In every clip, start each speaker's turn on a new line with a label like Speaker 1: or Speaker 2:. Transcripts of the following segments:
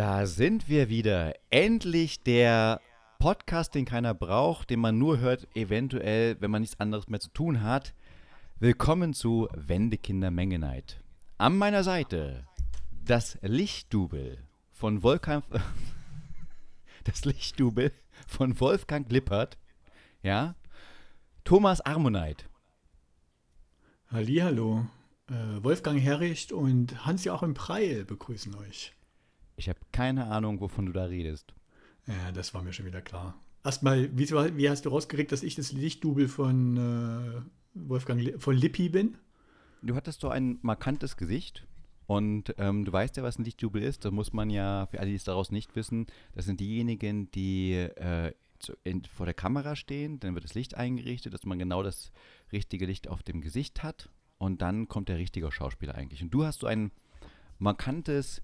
Speaker 1: Da sind wir wieder. Endlich der Podcast, den keiner braucht, den man nur hört, eventuell, wenn man nichts anderes mehr zu tun hat. Willkommen zu Wendekinder Mengenheit. An meiner Seite das Lichtdubel von Wolfgang. das Lichtdubel von Wolfgang Lippert. Ja. Thomas Armoneit.
Speaker 2: Hallihallo. Äh, Wolfgang Herricht und Hans-Joachim Preil begrüßen euch.
Speaker 1: Ich habe keine Ahnung, wovon du da redest.
Speaker 2: Ja, das war mir schon wieder klar. Erstmal, wie, wie hast du rausgekriegt, dass ich das Lichtdubel von äh, Wolfgang von Lippi bin?
Speaker 1: Du hattest so ein markantes Gesicht und ähm, du weißt ja, was ein Lichtdubel ist. Da muss man ja, für alle, die es daraus nicht wissen, das sind diejenigen, die äh, zu, in, vor der Kamera stehen, dann wird das Licht eingerichtet, dass man genau das richtige Licht auf dem Gesicht hat und dann kommt der richtige Schauspieler eigentlich. Und du hast so ein markantes,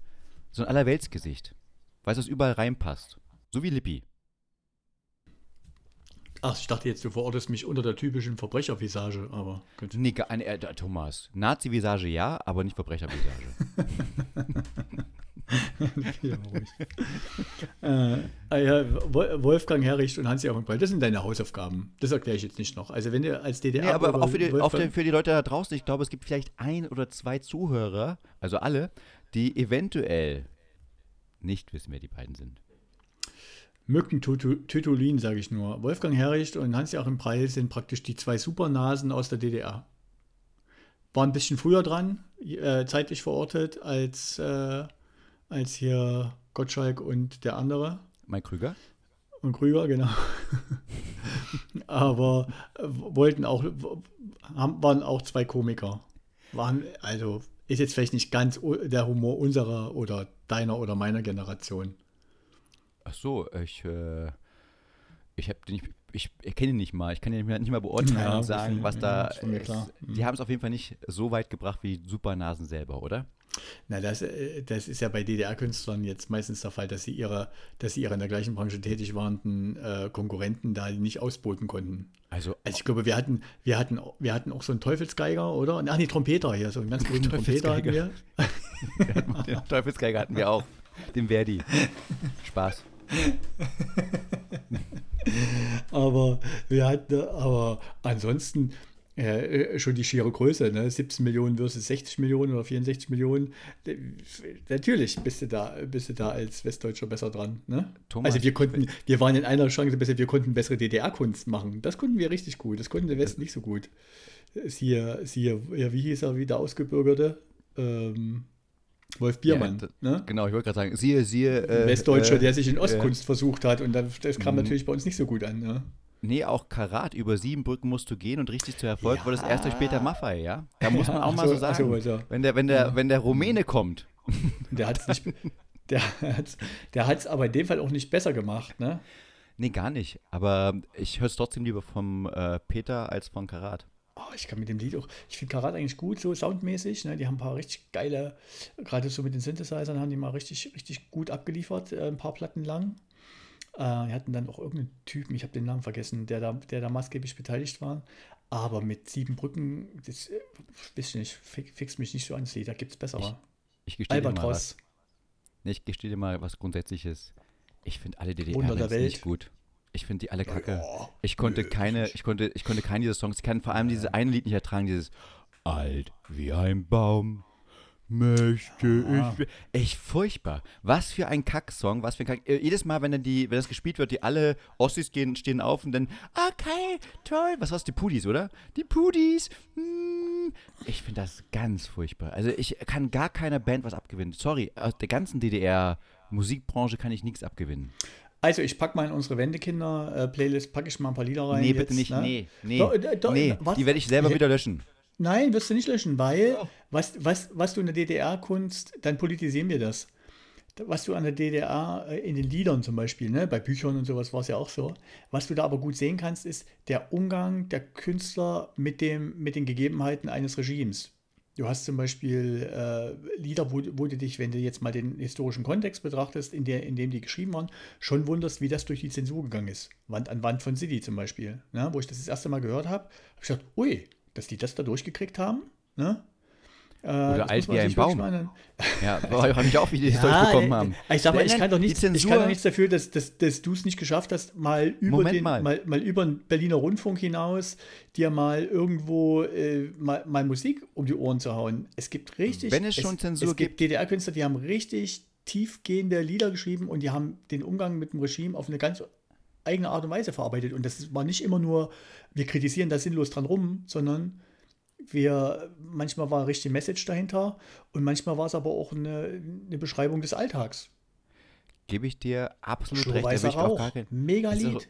Speaker 1: so ein Allerweltsgesicht. Weißt du, was überall reinpasst. So wie Lippi.
Speaker 2: Ach, ich dachte jetzt, du verortest mich unter der typischen Verbrechervisage, aber
Speaker 1: gut. Nee, äh, äh, Thomas. Nazi-Visage ja, aber nicht Verbrechervisage.
Speaker 2: äh, ah ja, Wolfgang Herricht und Hans-Joachim Breit, das sind deine Hausaufgaben. Das erkläre ich jetzt nicht noch. Also wenn du als DDR... Nee,
Speaker 1: aber auch für die, auch für die Leute da draußen, ich glaube, es gibt vielleicht ein oder zwei Zuhörer, also alle, die eventuell nicht wissen, wer die beiden sind.
Speaker 2: Mückentütulin, sage ich nur. Wolfgang Herricht und Hans-Joachim Preil sind praktisch die zwei Supernasen aus der DDR. War ein bisschen früher dran, äh, zeitlich verortet, als, äh, als hier Gottschalk und der andere.
Speaker 1: Mike Krüger?
Speaker 2: Und Krüger, genau. Aber wollten auch, haben, waren auch zwei Komiker. Waren, also ist jetzt vielleicht nicht ganz der Humor unserer oder deiner oder meiner Generation.
Speaker 1: Ach so, ich, äh, ich habe nicht, ich erkenne ihn nicht mal. Ich kann ihn nicht mal beurteilen ja, und sagen, was da. Ja, ist. Die haben es auf jeden Fall nicht so weit gebracht wie Supernasen selber, oder?
Speaker 2: Na, das, äh, das ist ja bei DDR-Künstlern jetzt meistens der Fall, dass sie ihre, dass sie ihre in der gleichen Branche tätig warenden äh, Konkurrenten da nicht ausboten konnten. Also, also ich glaube, wir hatten, wir hatten, wir hatten auch so einen Teufelsgeiger, oder? Ach nee, Trompeter hier, so einen ganz berühmten Trompeter hatten wir.
Speaker 1: Den Teufelsgeiger hatten wir auch. Den Verdi. Spaß.
Speaker 2: aber wir hatten, aber ansonsten äh, schon die schiere Größe, ne? 17 Millionen versus 60 Millionen oder 64 Millionen. Natürlich bist du da, bist du da als Westdeutscher besser dran. Ne? Thomas, also wir konnten, wir waren in einer Chance besser, wir konnten bessere DDR-Kunst machen. Das konnten wir richtig gut. Das konnten der Westen nicht so gut. Siehe, siehe, ja, wie hieß er, wie der Ausgebürgerte? Ähm, Wolf Biermann. Ja,
Speaker 1: ne? Genau, ich wollte gerade sagen, siehe, siehe.
Speaker 2: Äh, Westdeutscher, äh, der sich in Ostkunst äh, versucht hat und das, das kam mhm. natürlich bei uns nicht so gut an. Ne?
Speaker 1: Nee, auch Karat, über sieben Brücken musst du gehen und richtig zu Erfolg ja. wurde es erst durch Peter Maffei, ja? Da muss man auch mal so, so sagen. So, wenn, der, wenn, der, wenn der Rumäne kommt.
Speaker 2: Der hat es nicht. Der hat's, der hat's aber in dem Fall auch nicht besser gemacht, ne?
Speaker 1: Nee, gar nicht. Aber ich höre es trotzdem lieber vom äh, Peter als von Karat.
Speaker 2: Oh, ich kann mit dem Lied auch, ich finde Karat eigentlich gut, so soundmäßig. Ne? Die haben ein paar richtig geile, gerade so mit den Synthesizern haben die mal richtig, richtig gut abgeliefert, äh, ein paar Platten lang. Äh, wir hatten dann auch irgendeinen Typen, ich habe den Namen vergessen, der da, der da maßgeblich beteiligt war. Aber mit sieben Brücken, das äh, weiß nicht, fix mich nicht so an, da gibt es bessere.
Speaker 1: Ich, ich gestehe dir mal was. Nee, ich gestehe dir mal was Grundsätzliches. Ich finde alle DDR nicht gut. Ich finde die alle kacke. Ich konnte keine, ich konnte, ich konnte keine dieser Songs. Ich kann vor allem dieses eine Lied nicht ertragen, dieses Alt wie ein Baum möchte ah. ich. Echt furchtbar. Was für ein Kacksong, was für ein Kack. Äh, jedes Mal, wenn dann die, wenn das gespielt wird, die alle Ossis gehen, stehen auf und dann, okay, toll. Was war's? Die Pudis, oder? Die Pudis. Hm. Ich finde das ganz furchtbar. Also ich kann gar keiner Band was abgewinnen. Sorry, aus der ganzen DDR Musikbranche kann ich nichts abgewinnen.
Speaker 2: Also ich packe mal in unsere Wendekinder-Playlist, packe ich mal ein paar Lieder rein.
Speaker 1: Nee, bitte jetzt, nicht. Ne? Nee, nee. Do, do, nee die werde ich selber wieder löschen.
Speaker 2: Nein, wirst du nicht löschen, weil oh. was, was, was du in der DDR-Kunst, dann politisieren wir das. Was du an der DDR äh, in den Liedern zum Beispiel, ne, bei Büchern und sowas war es ja auch so. Was du da aber gut sehen kannst, ist der Umgang der Künstler mit, dem, mit den Gegebenheiten eines Regimes. Du hast zum Beispiel äh, Lieder, wo, wo, du dich, wenn du jetzt mal den historischen Kontext betrachtest, in, der, in dem die geschrieben waren, schon wunderst, wie das durch die Zensur gegangen ist. Wand an Wand von City zum Beispiel. Ne? Wo ich das das erste Mal gehört habe, habe ich gedacht, ui, dass die das da durchgekriegt haben. Ne?
Speaker 1: Äh, Oder alt wie ein Baum. Ja, war ich auch, wie die das ja, bekommen haben.
Speaker 2: Ich sag mal, ich kann doch nichts, ich kann doch nichts dafür, dass, dass, dass du es nicht geschafft hast, mal über, den, mal. Mal, mal über den Berliner Rundfunk hinaus dir mal irgendwo äh, mal, mal, Musik um die Ohren zu hauen. Es gibt richtig.
Speaker 1: Wenn es schon es, Zensur
Speaker 2: es gibt. DDR-Künstler, die haben richtig tiefgehende Lieder geschrieben und die haben den Umgang mit dem Regime auf eine ganz eigene Art und Weise verarbeitet. Und das war nicht immer nur, wir kritisieren da sinnlos dran rum, sondern wir, manchmal war richtig Message dahinter und manchmal war es aber auch eine, eine Beschreibung des Alltags.
Speaker 1: Gebe ich dir absolut
Speaker 2: recht. Weißer Rauch, mega Lied.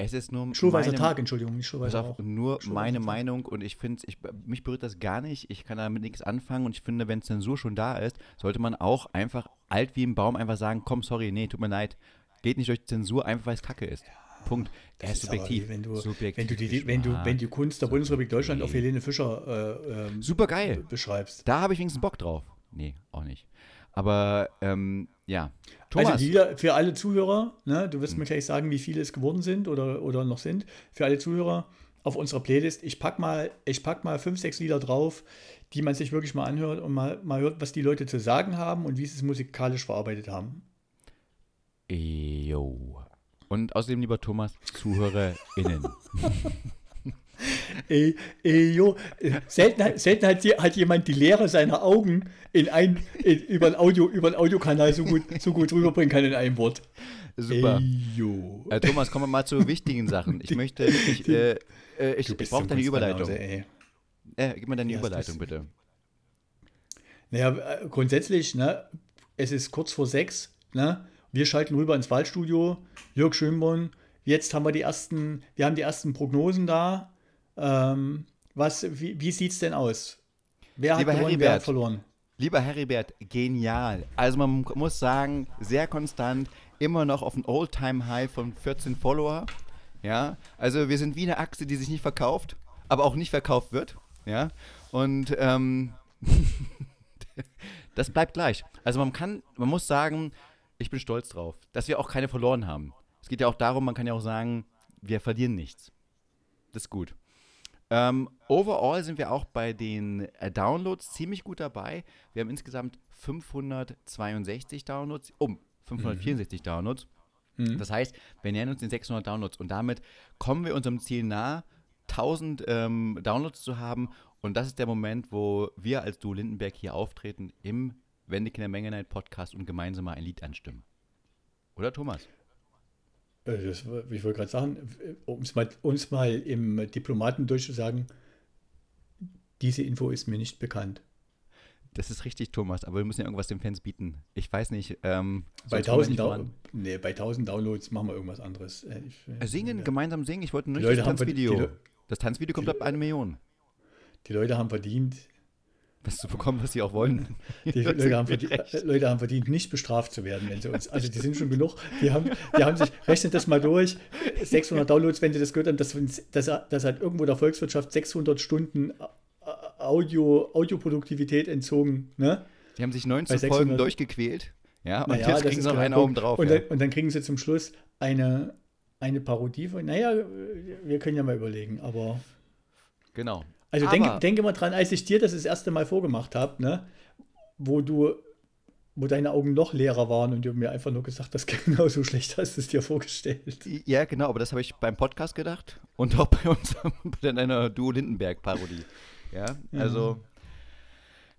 Speaker 1: Es ist nur
Speaker 2: Schulweißer Tag, Entschuldigung, nicht
Speaker 1: Schulweißer Rauch. Nur meine Meinung und ich finde, ich, mich berührt das gar nicht. Ich kann damit nichts anfangen und ich finde, wenn Zensur schon da ist, sollte man auch einfach alt wie ein Baum einfach sagen, komm, sorry, nee, tut mir leid. Geht nicht durch Zensur, einfach weil es Kacke ist. Ja. Punkt. Er ist subjektiv.
Speaker 2: Wenn du, subjektiv wenn, du die, wenn, du, wenn du Kunst der Bundesrepublik Deutschland auf Helene Fischer
Speaker 1: äh, ähm, Super geil.
Speaker 2: beschreibst.
Speaker 1: Da habe ich wenigstens Bock drauf. Nee, auch nicht. Aber ähm, ja.
Speaker 2: Thomas. Also die, für alle Zuhörer, ne, du wirst hm. mir gleich sagen, wie viele es geworden sind oder, oder noch sind. Für alle Zuhörer auf unserer Playlist, ich pack mal, ich pack mal fünf, sechs Lieder drauf, die man sich wirklich mal anhört und mal, mal hört, was die Leute zu sagen haben und wie sie es musikalisch verarbeitet haben.
Speaker 1: Jo. Und außerdem, lieber Thomas, ZuhörerInnen.
Speaker 2: Ey, ey, jo, selten, selten hat, hat, jemand die Leere seiner Augen in ein, in, über, ein Audio, über einen Audiokanal so gut, so gut rüberbringen kann in einem Wort.
Speaker 1: Super. Ey, jo. Äh, Thomas, kommen wir mal zu wichtigen Sachen. Ich möchte, ich, äh, äh, ich, ich brauche deine Überleitung. Äh, gib mir deine ja, Überleitung, bitte.
Speaker 2: Naja, äh, grundsätzlich, ne, es ist kurz vor sechs, ne, wir schalten rüber ins Waldstudio. Jörg Schönborn. Jetzt haben wir die ersten, wir haben die ersten Prognosen da. Ähm, was, wie, wie sieht es denn aus?
Speaker 1: Wer hat Lieber gewonnen, Heribert, wer hat verloren? Lieber Heribert, genial. Also man muss sagen, sehr konstant, immer noch auf ein All-Time-High von 14 Follower. Ja, also wir sind wie eine Achse, die sich nicht verkauft, aber auch nicht verkauft wird. Ja, und ähm, das bleibt gleich. Also man kann, man muss sagen, ich bin stolz drauf, dass wir auch keine verloren haben. Es geht ja auch darum, man kann ja auch sagen, wir verlieren nichts. Das ist gut. Ähm, overall sind wir auch bei den äh, Downloads ziemlich gut dabei. Wir haben insgesamt 562 Downloads, um 564 mhm. Downloads. Mhm. Das heißt, wir nähern uns den 600 Downloads und damit kommen wir unserem Ziel nahe, 1000 ähm, Downloads zu haben. Und das ist der Moment, wo wir als Du Lindenberg hier auftreten im Wendekinder Menge Night Podcast und gemeinsam mal ein Lied anstimmen. Oder Thomas?
Speaker 2: Äh, das, ich wollte gerade sagen, um es mal, uns mal im Diplomatendeutsch zu sagen, diese Info ist mir nicht bekannt.
Speaker 1: Das ist richtig, Thomas, aber wir müssen ja irgendwas den Fans bieten. Ich weiß nicht. Ähm,
Speaker 2: bei, 1000 nee, bei 1000 Downloads machen wir irgendwas anderes.
Speaker 1: Äh, ich, äh, singen, ja. gemeinsam singen. Ich wollte nur das Tanzvideo. Das Tanzvideo kommt ab eine Million.
Speaker 2: Die Leute haben verdient,
Speaker 1: was zu bekommen, was sie auch wollen.
Speaker 2: Die Leute haben, verdient, Leute haben, verdient, nicht bestraft zu werden, wenn sie uns, also die sind schon genug, die haben, die haben sich, rechnet das mal durch, 600 Downloads, wenn sie das gehört haben, das, das, das hat irgendwo der Volkswirtschaft 600 Stunden Audio, Audioproduktivität entzogen, ne?
Speaker 1: Die haben sich 19 Folgen durchgequält, ja, und
Speaker 2: naja, jetzt kriegen sie noch einen oben drauf. Und, ja. dann, und dann kriegen sie zum Schluss eine, eine Parodie von, naja, wir können ja mal überlegen, aber...
Speaker 1: Genau.
Speaker 2: Also denke, denke mal dran, als ich dir das das erste Mal vorgemacht habe, ne, wo du, wo deine Augen noch leerer waren und du mir einfach nur gesagt hast, genauso schlecht hast du es dir vorgestellt.
Speaker 1: Ja, genau, aber das habe ich beim Podcast gedacht und auch bei unserem, bei deiner Duo Lindenberg-Parodie. Ja, also mhm.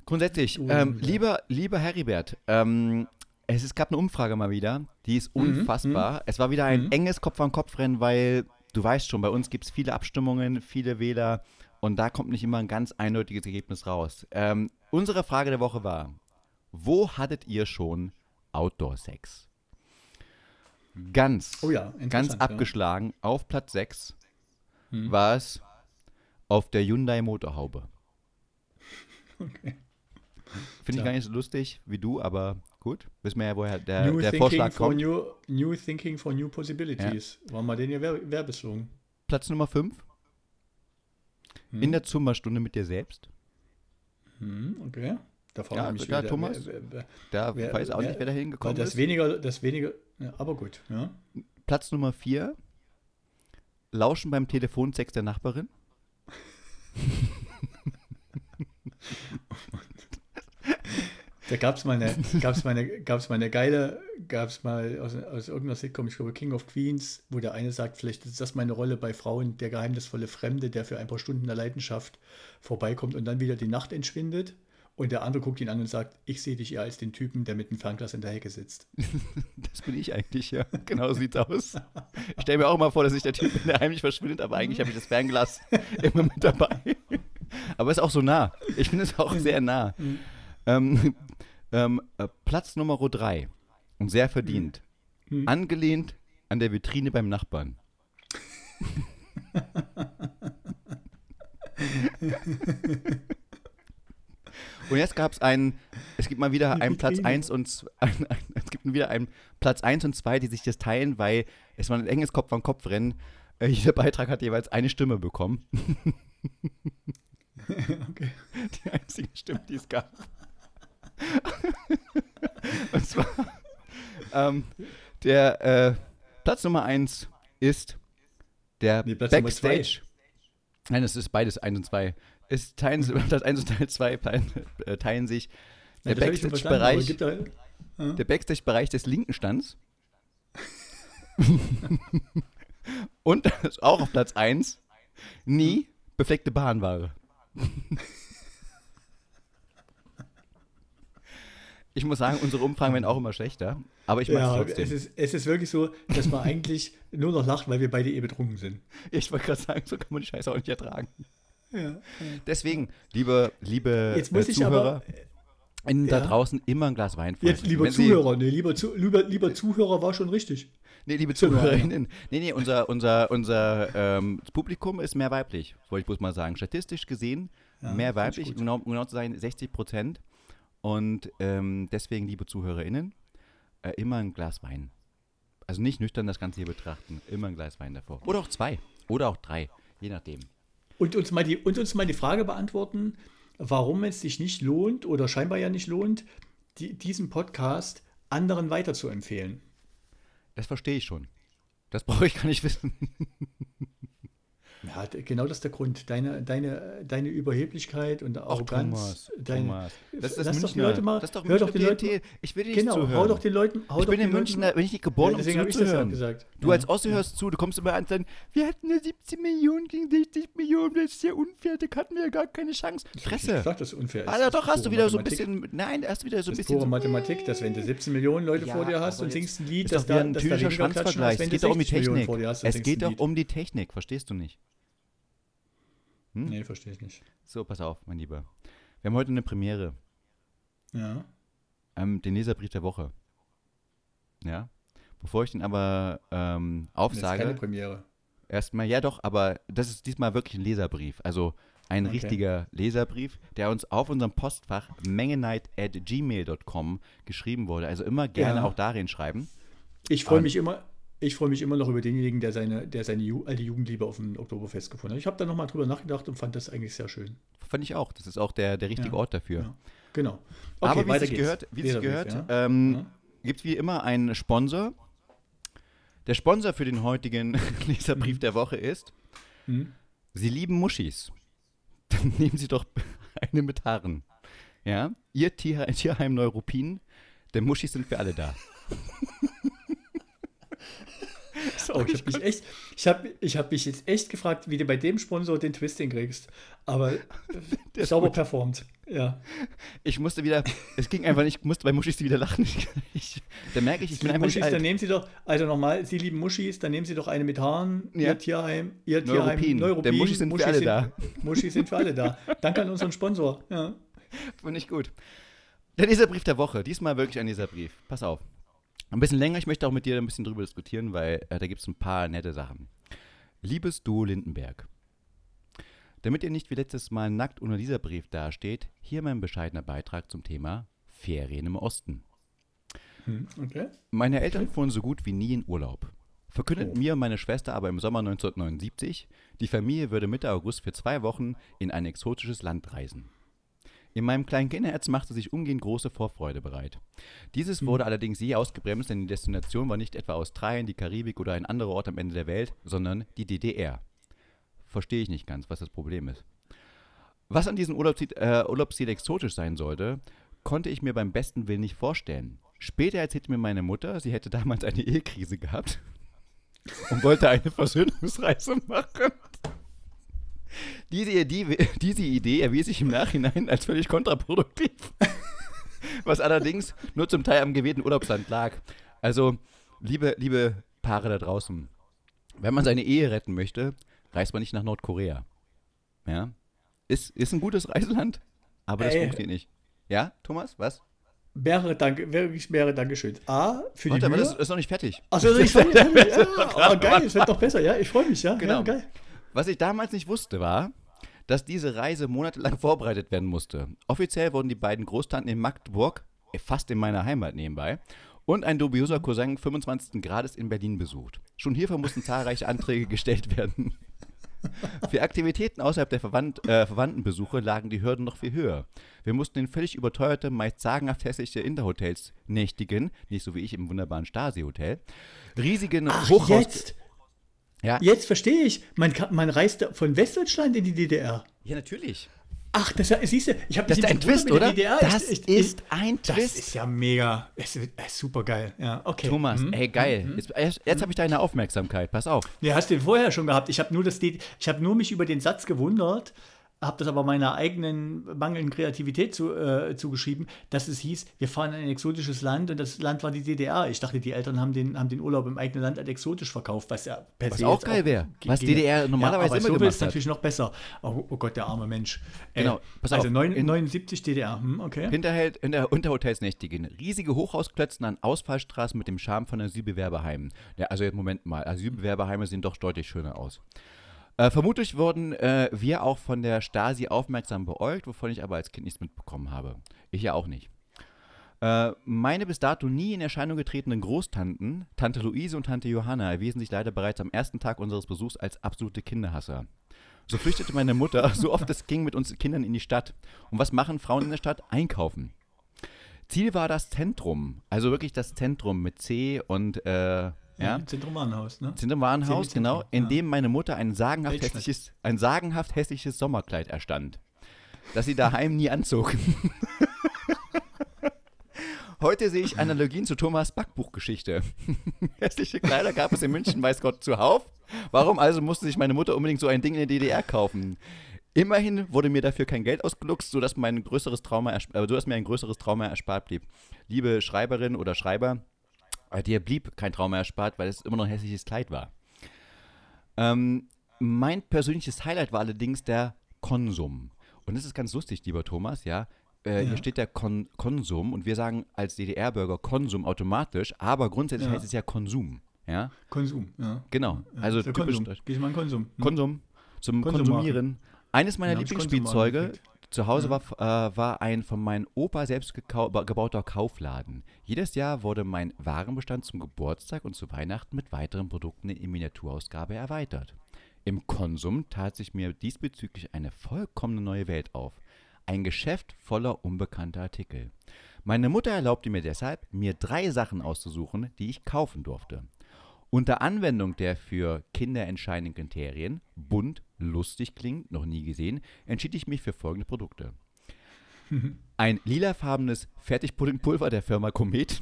Speaker 1: grundsätzlich, ähm, lieber, lieber Heribert, ähm, es, es gab eine Umfrage mal wieder, die ist mhm, unfassbar. Mhm. Es war wieder ein mhm. enges Kopf-an-Kopf-Rennen, weil du weißt schon, bei uns gibt es viele Abstimmungen, viele Wähler und da kommt nicht immer ein ganz eindeutiges Ergebnis raus. Ähm, unsere Frage der Woche war: Wo hattet ihr schon Outdoor-Sex? Ganz, oh ja, ganz abgeschlagen. Ja. Auf Platz 6 hm. war es auf der Hyundai Motorhaube. Okay. Finde ich gar nicht so lustig wie du, aber gut. Wissen wir ja, woher der, der Vorschlag kommt.
Speaker 2: New, new Thinking for New Possibilities. Ja. War mal den ja Werbeslogan.
Speaker 1: Platz Nummer 5 hm. in der Zumba-Stunde mit dir selbst.
Speaker 2: Hm, okay.
Speaker 1: Da frage ja, mich da, wieder, Thomas, wer, wer, da wer, weiß auch nicht, wer da hingekommen
Speaker 2: das
Speaker 1: ist.
Speaker 2: Weniger, das weniger, ja, aber gut. Ja.
Speaker 1: Platz Nummer 4, Lauschen beim Telefonsex der Nachbarin.
Speaker 2: Da gab es mal, eine, gab's mal, eine, gab's mal eine geile, gab es mal aus, aus irgendeiner Sitcom, ich glaube King of Queens, wo der eine sagt, vielleicht ist das meine Rolle bei Frauen, der geheimnisvolle Fremde, der für ein paar Stunden der Leidenschaft vorbeikommt und dann wieder die Nacht entschwindet. Und der andere guckt ihn an und sagt, ich sehe dich eher als den Typen, der mit dem Fernglas in der Hecke sitzt.
Speaker 1: Das bin ich eigentlich, ja. Genau sieht's aus. Ich stelle mir auch mal vor, dass ich der Typ bin, der heimlich verschwindet, aber eigentlich habe ich das Fernglas immer mit dabei. Aber ist auch so nah. Ich finde es auch sehr nah. Mhm. Ähm, ähm, äh, Platz Nummer drei und sehr verdient. Mhm. Angelehnt an der Vitrine beim Nachbarn. Und jetzt gab es einen, es gibt mal wieder einen Platz 1 und ein, ein, es gibt wieder einen Platz 1 und 2, die sich das teilen, weil es war ein enges Kopf an Kopf rennen. Äh, jeder Beitrag hat jeweils eine Stimme bekommen. okay. Die einzige Stimme, die es gab. und zwar ähm, der äh, Platz Nummer 1 ist der nee, Backstage. Nein, es ist beides 1 und 2 es teilen, das 1 und Teil 2 teilen, äh, teilen sich der ja, Backstage-Bereich ja. der Backstage-Bereich des linken Stands und auch auf Platz 1 nie befleckte Bahnware. Ich muss sagen, unsere Umfragen werden auch immer schlechter, aber ich
Speaker 2: mache ja, es trotzdem. Es ist, es ist wirklich so, dass man eigentlich nur noch lacht, weil wir beide eh betrunken sind.
Speaker 1: Ich wollte gerade sagen, so kann man die Scheiße auch nicht ertragen. Ja, Deswegen, liebe, liebe
Speaker 2: Jetzt muss äh, Zuhörer, aber,
Speaker 1: ja. da draußen immer ein Glas Wein
Speaker 2: Jetzt, lieber Wenn Zuhörer, nee, lieber, zu, lieber, lieber Zuhörer war schon richtig.
Speaker 1: Nee, liebe Zuhörerinnen. Nee, nee, unser, unser, unser ähm, Publikum ist mehr weiblich, wollte ich bloß mal sagen. Statistisch gesehen ja, mehr weiblich, genau, genau zu sein 60 Prozent. Und ähm, deswegen, liebe ZuhörerInnen, äh, immer ein Glas Wein. Also nicht nüchtern das Ganze hier betrachten, immer ein Glas Wein davor. Oder auch zwei. Oder auch drei, je nachdem
Speaker 2: und uns mal die, und uns mal die Frage beantworten, warum es sich nicht lohnt oder scheinbar ja nicht lohnt, die, diesen Podcast anderen weiterzuempfehlen.
Speaker 1: Das verstehe ich schon. Das brauche ich gar nicht wissen.
Speaker 2: Ja, genau das ist der Grund. Deine, deine, deine Überheblichkeit und Arroganz. Ach, Thomas, deine, Thomas.
Speaker 1: Das ist das Doch die Leute mal, das ist doch hör doch die Leute. Ich will dir nicht
Speaker 2: genau,
Speaker 1: zuhören.
Speaker 2: hau doch den Leuten.
Speaker 1: Hau ich bin in München, bin ich nicht geboren, ja, um zuzuhören. gesagt. Du ja. als Ossi hörst zu, du kommst immer an und sagst, wir hatten ja 17 Millionen gegen 60 Millionen, das ist ja unfair, da hatten wir ja gar keine Chance. Fresse. Ich
Speaker 2: sag, dass es unfair ist.
Speaker 1: Also doch, hast du wieder so ein bisschen, nein, hast du wieder so ein bisschen. Das
Speaker 2: ist pure Mathematik, dass wenn du 17 Millionen Leute vor dir hast und singst ein Lied,
Speaker 1: dass da ein typischer Schwanzvergleich. Es geht doch um die Technik. Es geht doch um die Technik, verstehst du nicht?
Speaker 2: Hm? Nee, verstehe ich nicht.
Speaker 1: So, pass auf, mein Lieber. Wir haben heute eine Premiere.
Speaker 2: Ja.
Speaker 1: Ähm, den Leserbrief der Woche. Ja. Bevor ich den aber ähm, aufsage. Das ist
Speaker 2: keine Premiere.
Speaker 1: Erstmal, ja doch, aber das ist diesmal wirklich ein Leserbrief. Also ein okay. richtiger Leserbrief, der uns auf unserem Postfach mengenight at gmail.com geschrieben wurde. Also immer gerne ja. auch darin schreiben.
Speaker 2: Ich freue mich immer, ich freue mich immer noch über denjenigen, der seine, der seine Ju alte Jugendliebe auf dem Oktoberfest gefunden hat. Ich habe da nochmal drüber nachgedacht und fand das eigentlich sehr schön.
Speaker 1: Fand ich auch. Das ist auch der, der richtige ja, Ort dafür. Ja,
Speaker 2: genau.
Speaker 1: Okay, Aber wie es sich gehört, wie gehört ja. ähm, gibt es wie immer einen Sponsor. Der Sponsor für den heutigen Leserbrief mhm. der Woche ist, mhm. Sie lieben Muschis. Dann nehmen Sie doch eine mit Haaren. Ja, Ihr Tierheim Neuruppin, denn Muschis sind für alle da.
Speaker 2: Oh, ich habe mich echt, ich habe ich hab mich jetzt echt gefragt, wie du bei dem Sponsor den Twist hinkriegst. Aber der sauber gut. performt. Ja.
Speaker 1: Ich musste wieder, es ging einfach nicht, ich musste bei Muschis wieder lachen. Ich, da merke ich, ich bin einfach
Speaker 2: Muschis, nicht Dann nehmen Sie doch, also nochmal, Sie lieben Muschis, dann nehmen Sie doch eine mit Haaren, ja. Ihr Tierheim, Ihr Tierheim,
Speaker 1: Neuropin. Neuropin. Der Muschis sind Muschis für alle sind, da.
Speaker 2: Muschis sind für alle da. Danke an unseren Sponsor. Ja.
Speaker 1: Finde ich gut. Der Leserbrief der Woche, diesmal wirklich ein Leserbrief. Pass auf ein bisschen länger. Ich möchte auch mit dir ein bisschen drüber diskutieren, weil äh, da gibt es ein paar nette Sachen. Liebes Duo Lindenberg, damit ihr nicht wie letztes Mal nackt unter dieser Brief dasteht, hier mein bescheidener Beitrag zum Thema Ferien im Osten.
Speaker 2: Hm, okay.
Speaker 1: Meine Eltern fuhren so gut wie nie in Urlaub. Verkündet oh. mir und meine Schwester aber im Sommer 1979, die Familie würde Mitte August für zwei Wochen in ein exotisches Land reisen. In meinem kleinen Kinderherz machte sich umgehend große Vorfreude bereit. Dieses wurde mhm. allerdings je ausgebremst, denn die Destination war nicht etwa Australien, die Karibik oder ein anderer Ort am Ende der Welt, sondern die DDR. Verstehe ich nicht ganz, was das Problem ist. Was an diesem Urlaubsziel, äh, Urlaubsziel exotisch sein sollte, konnte ich mir beim besten Willen nicht vorstellen. Später erzählte mir meine Mutter, sie hätte damals eine Ehekrise gehabt und wollte eine Versöhnungsreise machen. Diese, die, diese Idee erwies sich im Nachhinein als völlig kontraproduktiv. Was allerdings nur zum Teil am gewählten Urlaubsland lag. Also, liebe, liebe Paare da draußen, wenn man seine Ehe retten möchte, reist man nicht nach Nordkorea. Ja? Ist, ist ein gutes Reiseland, aber das Ey. funktioniert nicht. Ja, Thomas, was?
Speaker 2: Mehrere Danke, wirklich mehrere Dankeschön. A, für
Speaker 1: Warte,
Speaker 2: die
Speaker 1: aber das ist noch nicht fertig.
Speaker 2: Achso, ich freue mich. Ja, oh, geil, es wird doch besser, ja, ich freue mich, ja.
Speaker 1: Genau.
Speaker 2: Ja, geil.
Speaker 1: Was ich damals nicht wusste, war, dass diese Reise monatelang vorbereitet werden musste. Offiziell wurden die beiden Großtanten in Magdeburg, äh, fast in meiner Heimat nebenbei, und ein dubioser Cousin 25. Grades in Berlin besucht. Schon hierfür mussten zahlreiche Anträge gestellt werden. Für Aktivitäten außerhalb der Verwandt, äh, Verwandtenbesuche lagen die Hürden noch viel höher. Wir mussten in völlig überteuerte, meist sagenhaft hässliche Interhotels nächtigen, nicht so wie ich im wunderbaren Stasi-Hotel. Riesigen
Speaker 2: Hochhaus. Jetzt? Ja. Jetzt verstehe ich. Man, man reist von Westdeutschland in die DDR.
Speaker 1: Ja, natürlich.
Speaker 2: Ach, das siehst du, ich habe
Speaker 1: das ist ein Twist, oder?
Speaker 2: DDR.
Speaker 1: Das ich, ich, ist ein
Speaker 2: Twist. Das ist ja mega. Das ist, super geil. Ja, okay.
Speaker 1: Thomas, mhm. ey geil. Mhm. Jetzt, jetzt habe ich deine Aufmerksamkeit. Pass auf.
Speaker 2: Ja, hast du vorher schon gehabt. Ich habe nur das, ich habe nur mich über den Satz gewundert habe das aber meiner eigenen mangelnden Kreativität zu, äh, zugeschrieben, dass es hieß, wir fahren in ein exotisches Land und das Land war die DDR. Ich dachte, die Eltern haben den, haben den Urlaub im eigenen Land als exotisch verkauft, was ja
Speaker 1: per was auch geil wäre. Was DDR normalerweise ja, aber immer so gemacht ist
Speaker 2: natürlich noch besser. Oh, oh, Gott, der arme Mensch. Äh, genau, pass also auf. 9, in, 79 DDR, hm, okay.
Speaker 1: Hinterhält, in der Unterhotels nächtigen. Riesige Hochhausklötzen an Ausfallstraßen mit dem Charme von Asylbewerberheimen. Ja, also Moment mal, Asylbewerberheime sehen doch deutlich schöner aus. Äh, vermutlich wurden äh, wir auch von der Stasi aufmerksam beäugt, wovon ich aber als Kind nichts mitbekommen habe. Ich ja auch nicht. Äh, meine bis dato nie in Erscheinung getretenen Großtanten, Tante Luise und Tante Johanna, erwiesen sich leider bereits am ersten Tag unseres Besuchs als absolute Kinderhasser. So flüchtete meine Mutter so oft es ging mit uns Kindern in die Stadt. Und was machen Frauen in der Stadt? Einkaufen. Ziel war das Zentrum, also wirklich das Zentrum mit C und äh, ja?
Speaker 2: Zentrum Warenhaus, ne?
Speaker 1: Zentrum Warenhaus, genau, in dem meine Mutter ein sagenhaft, hässliches, ein sagenhaft hässliches Sommerkleid erstand, das sie daheim nie anzog. Heute sehe ich Analogien zu Thomas Backbuchgeschichte. Hässliche Kleider gab es in München, weiß Gott, zuhauf. Warum also musste sich meine Mutter unbedingt so ein Ding in der DDR kaufen? Immerhin wurde mir dafür kein Geld ausgeluchst, sodass, mein größeres Trauma äh, sodass mir ein größeres Trauma erspart blieb. Liebe Schreiberin oder Schreiber, aber dir blieb kein Trauma erspart, weil es immer noch ein hässliches Kleid war. Ähm, mein persönliches Highlight war allerdings der Konsum. Und das ist ganz lustig, lieber Thomas, ja. Äh, ja. Hier steht der Kon Konsum und wir sagen als DDR-Bürger Konsum automatisch, aber grundsätzlich ja. heißt es ja Konsum. Ja?
Speaker 2: Konsum, ja.
Speaker 1: Genau. Also
Speaker 2: typisch. Konsum. Gehe ich mal Konsum.
Speaker 1: Hm. Konsum. Zum Konsumieren. Eines meiner Lieblingsspielzeuge zu Hause war, äh, war ein von meinem Opa selbst gebauter Kaufladen. Jedes Jahr wurde mein Warenbestand zum Geburtstag und zu Weihnachten mit weiteren Produkten in Miniaturausgabe erweitert. Im Konsum tat sich mir diesbezüglich eine vollkommene neue Welt auf. Ein Geschäft voller unbekannter Artikel. Meine Mutter erlaubte mir deshalb, mir drei Sachen auszusuchen, die ich kaufen durfte. Unter Anwendung der für Kinder entscheidenden Kriterien, bunt, lustig klingt, noch nie gesehen, entschied ich mich für folgende Produkte. Ein lilafarbenes Fertigpuddingpulver der Firma Komet.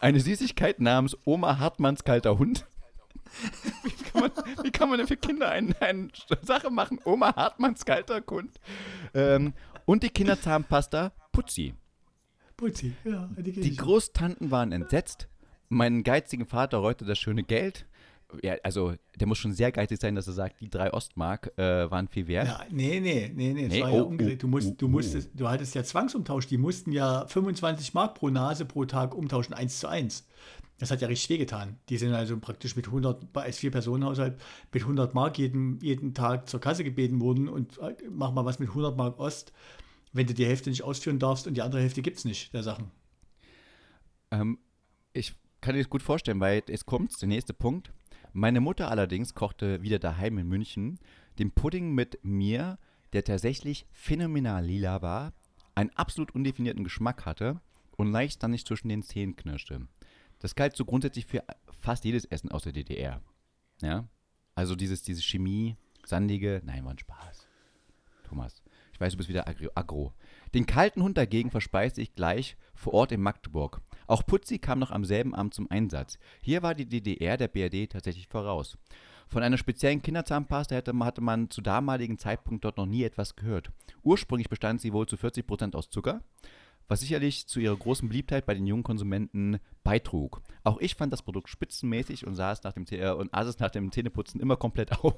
Speaker 1: Eine Süßigkeit namens Oma Hartmanns kalter Hund. Wie kann man, wie kann man denn für Kinder eine, eine Sache machen? Oma Hartmanns kalter Hund. Ähm, und die Kinderzahnpasta Putzi.
Speaker 2: Putzi, ja.
Speaker 1: Die, die Großtanten waren entsetzt, meinen geizigen Vater reute das schöne Geld. Ja, also der muss schon sehr geizig sein, dass er sagt, die drei Ostmark äh, waren viel wert. Ja,
Speaker 2: nee, nee, nee, nee, nee. war oh, ja umgedreht. Du, musst, du, oh, musstest, du hattest ja Zwangsumtausch. Die mussten ja 25 Mark pro Nase pro Tag umtauschen, eins zu eins. Das hat ja richtig wehgetan. Die sind also praktisch mit 100, als Vier-Personen-Haushalt, mit 100 Mark jeden, jeden Tag zur Kasse gebeten worden und äh, mach mal was mit 100 Mark Ost, wenn du die Hälfte nicht ausführen darfst und die andere Hälfte gibt es nicht, der Sachen.
Speaker 1: Ähm, ich kann ich das gut vorstellen, weil es kommt, der nächste Punkt. Meine Mutter allerdings kochte wieder daheim in München den Pudding mit mir, der tatsächlich phänomenal lila war, einen absolut undefinierten Geschmack hatte und leicht dann nicht zwischen den Zähnen knirschte. Das galt so grundsätzlich für fast jedes Essen aus der DDR. Ja? Also dieses, diese Chemie, sandige, nein, war ein Spaß. Thomas. Ich weiß, du bist wieder aggro. Den kalten Hund dagegen verspeiste ich gleich vor Ort in Magdeburg. Auch Putzi kam noch am selben Abend zum Einsatz. Hier war die DDR der BRD tatsächlich voraus. Von einer speziellen Kinderzahnpasta hätte, hatte man zu damaligen Zeitpunkt dort noch nie etwas gehört. Ursprünglich bestand sie wohl zu 40% aus Zucker, was sicherlich zu ihrer großen Beliebtheit bei den jungen Konsumenten beitrug. Auch ich fand das Produkt spitzenmäßig und saß nach dem, äh, und aß es nach dem Zähneputzen immer komplett auf.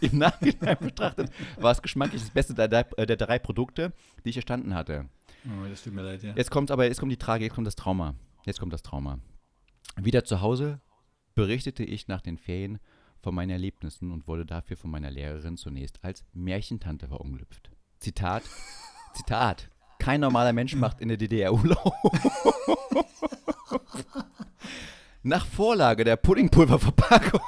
Speaker 1: Im Nachhinein betrachtet war es geschmacklich das Beste der, der, der, drei Produkte, die ich erstanden hatte.
Speaker 2: Oh, das tut mir leid, ja.
Speaker 1: Jetzt kommt aber, jetzt kommt die Tragik, jetzt kommt das Trauma. Jetzt kommt das Trauma. Wieder zu Hause berichtete ich nach den Ferien von meinen Erlebnissen und wurde dafür von meiner Lehrerin zunächst als Märchentante verunglüpft. Zitat, Zitat, kein normaler Mensch macht in der DDR Urlaub. Nach Vorlage der Puddingpulververpackung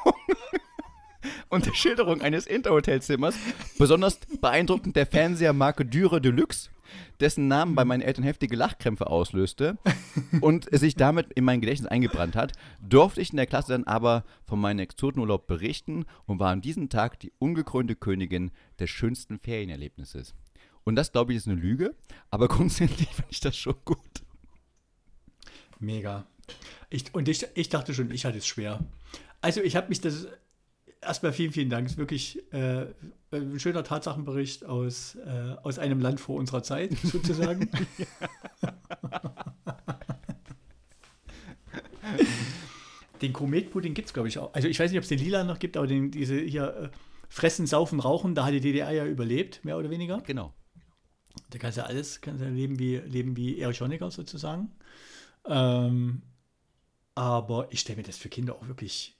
Speaker 1: und der Schilderung eines Interhotelzimmers, besonders beeindruckend der Fernseher Marke Düre Deluxe, dessen Namen bei meinen Eltern heftige Lachkrämpfe auslöste und sich damit in mein Gedächtnis eingebrannt hat, durfte ich in der Klasse dann aber von meinem Exotenurlaub berichten und war an diesem Tag die ungekrönte Königin des schönsten Ferienerlebnisses. Und das, glaube ich, ist eine Lüge, aber grundsätzlich fand ich das schon gut.
Speaker 2: Mega. Ich, und ich, ich dachte schon, ich hatte es schwer. Also ich habe mich das erstmal vielen, vielen Dank. Es ist wirklich äh, ein schöner Tatsachenbericht aus, äh, aus einem Land vor unserer Zeit, sozusagen. den Kometpudding gibt es, glaube ich, auch. Also ich weiß nicht, ob es den Lila noch gibt, aber den, diese hier äh, Fressen, Saufen, Rauchen, da hat die DDR ja überlebt, mehr oder weniger.
Speaker 1: Genau.
Speaker 2: Da kannst du ja alles, kannst du leben wie, leben wie Erich Honecker sozusagen. Ähm, aber ich stelle mir das für Kinder auch wirklich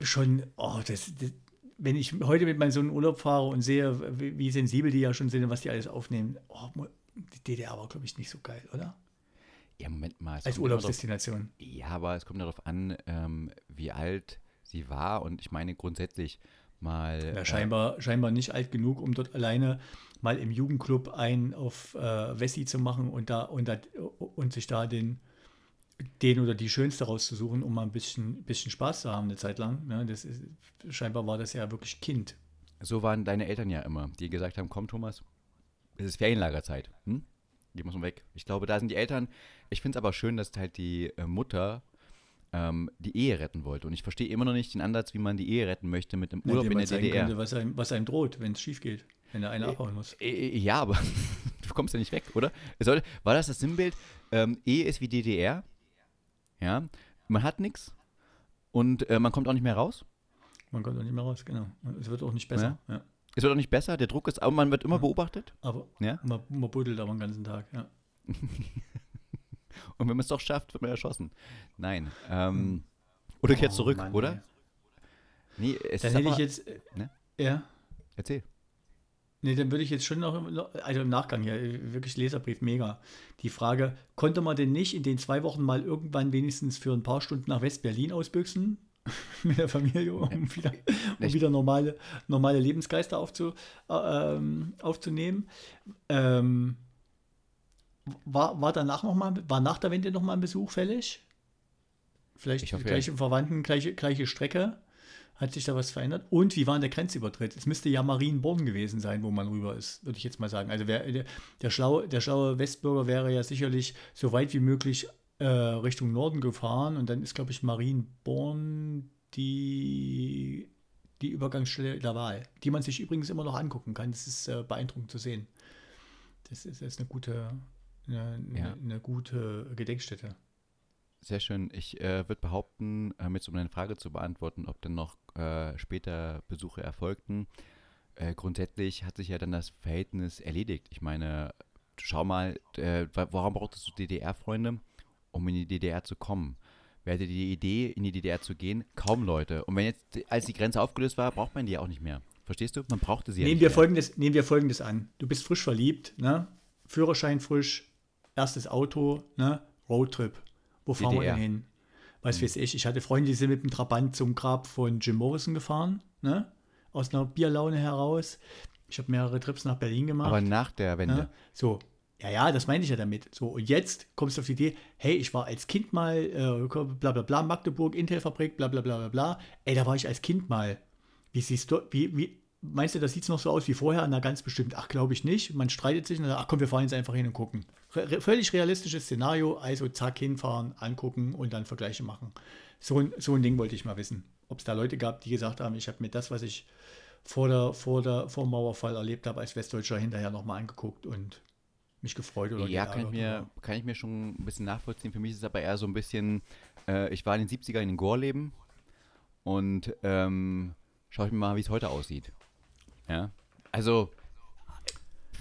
Speaker 2: schon, oh, das, das, wenn ich heute mit meinem Sohn in Urlaub fahre und sehe, wie, wie, sensibel die ja schon sind und was die alles aufnehmen, oh, die DDR war, glaube ich, nicht so geil, oder?
Speaker 1: Ja, Moment mal.
Speaker 2: Als Urlaubsdestination.
Speaker 1: Darauf, ja, aber es kommt darauf an, ähm, wie alt sie war und ich meine grundsätzlich mal.
Speaker 2: Ja, scheinbar, äh, scheinbar nicht alt genug, um dort alleine mal im Jugendclub einen auf äh, Wessi zu machen und, da, und, da, und sich da den den oder die schönste rauszusuchen, um mal ein bisschen, bisschen Spaß zu haben eine Zeit lang. Ne? Das ist, scheinbar war das ja wirklich Kind.
Speaker 1: So waren deine Eltern ja immer, die gesagt haben, komm Thomas, es ist Ferienlagerzeit. Hm? Die muss man weg. Ich glaube, da sind die Eltern. Ich finde es aber schön, dass halt die äh, Mutter ähm, die Ehe retten wollte. Und ich verstehe immer noch nicht den Ansatz, wie man die Ehe retten möchte mit dem Urlaub in der DDR.
Speaker 2: Könnte, was, einem, was einem droht, wenn es schief geht, wenn der eine äh, abhauen muss.
Speaker 1: Äh, äh, ja, aber du kommst ja nicht weg, oder? War das das Sinnbild? Ähm, Ehe ist wie DDR. Ja, man hat nichts und äh, man kommt auch nicht mehr raus.
Speaker 2: Man kommt auch nicht mehr raus, genau. Es wird auch nicht besser. Ja. ja.
Speaker 1: Es wird auch nicht besser, der Druck ist, aber man wird immer ja. beobachtet.
Speaker 2: Aber ja? man, man buddelt aber den ganzen Tag, ja.
Speaker 1: und wenn man es doch schafft, wird man erschossen. Nein. Ähm, hm. oder kehrt oh, zurück, Mann, oder?
Speaker 2: Nee, es Dann ist hätte aber, ich jetzt. Äh, ne? Ja.
Speaker 1: Erzähl.
Speaker 2: Nee, dann würde ich jetzt schon noch, also im Nachgang hier, wirklich Leserbrief, mega. Die Frage, konnte man denn nicht in den zwei Wochen mal irgendwann wenigstens für ein paar Stunden nach West-Berlin ausbüchsen? mit der Familie, um wieder, um wieder normale, normale Lebensgeister aufzu, äh, ähm, aufzunehmen. Ähm, war, war danach noch mal, war nach der Wende noch mal ein Besuch fällig? Vielleicht hoffe, gleiche ja. Verwandten, gleiche, gleiche Strecke? Hat sich da was verändert? Und wie war denn der Grenzübertritt? Es müsste ja Marienborn gewesen sein, wo man rüber ist, würde ich jetzt mal sagen. Also wer, der, der, schlaue, der schlaue Westbürger wäre ja sicherlich so weit wie möglich äh, Richtung Norden gefahren. Und dann ist, glaube ich, Marienborn die, die Übergangsstelle der Wahl, die man sich übrigens immer noch angucken kann. Das ist äh, beeindruckend zu sehen. Das ist, das ist eine gute, eine, ja. eine gute Gedenkstätte.
Speaker 1: Sehr schön. Ich äh, würde behaupten, äh, mit um deine Frage zu beantworten, ob dann noch äh, später Besuche erfolgten. Äh, grundsätzlich hat sich ja dann das Verhältnis erledigt. Ich meine, schau mal, äh, warum brauchtest du DDR-Freunde, um in die DDR zu kommen? Wer hatte die Idee, in die DDR zu gehen? Kaum Leute. Und wenn jetzt, als die Grenze aufgelöst war, braucht man die ja auch nicht mehr. Verstehst du? Man brauchte sie
Speaker 2: nehmen
Speaker 1: ja nicht
Speaker 2: wir mehr. Folgendes, nehmen wir folgendes an. Du bist frisch verliebt, ne? Führerschein frisch, erstes Auto, ne? Roadtrip. Wo fahren DDR. wir denn hin? Was mhm. weiß ich. Ich hatte Freunde, die sind mit dem Trabant zum Grab von Jim Morrison gefahren, ne? Aus einer Bierlaune heraus. Ich habe mehrere Trips nach Berlin gemacht.
Speaker 1: Aber nach der Wende. Ne?
Speaker 2: So, ja, ja, das meine ich ja damit. So, und jetzt kommst du auf die Idee, hey, ich war als Kind mal, äh, bla bla bla, Magdeburg, Intel-Fabrik, bla bla bla bla bla. Ey, da war ich als Kind mal. Wie siehst du, wie, wie, meinst du, das sieht noch so aus wie vorher? Na, ganz bestimmt. Ach, glaube ich nicht. Man streitet sich und sagt, ach komm, wir fahren jetzt einfach hin und gucken. Re völlig realistisches Szenario, also zack, hinfahren, angucken und dann Vergleiche machen. So ein, so ein Ding wollte ich mal wissen. Ob es da Leute gab, die gesagt haben, ich habe mir das, was ich vor, der, vor, der, vor dem Mauerfall erlebt habe, als Westdeutscher hinterher nochmal angeguckt und mich gefreut oder
Speaker 1: Ja, kann ich, mir, kann ich mir schon ein bisschen nachvollziehen. Für mich ist es aber eher so ein bisschen, äh, ich war in den 70er in den Gorleben und ähm, schaue ich mir mal, wie es heute aussieht. Ja, also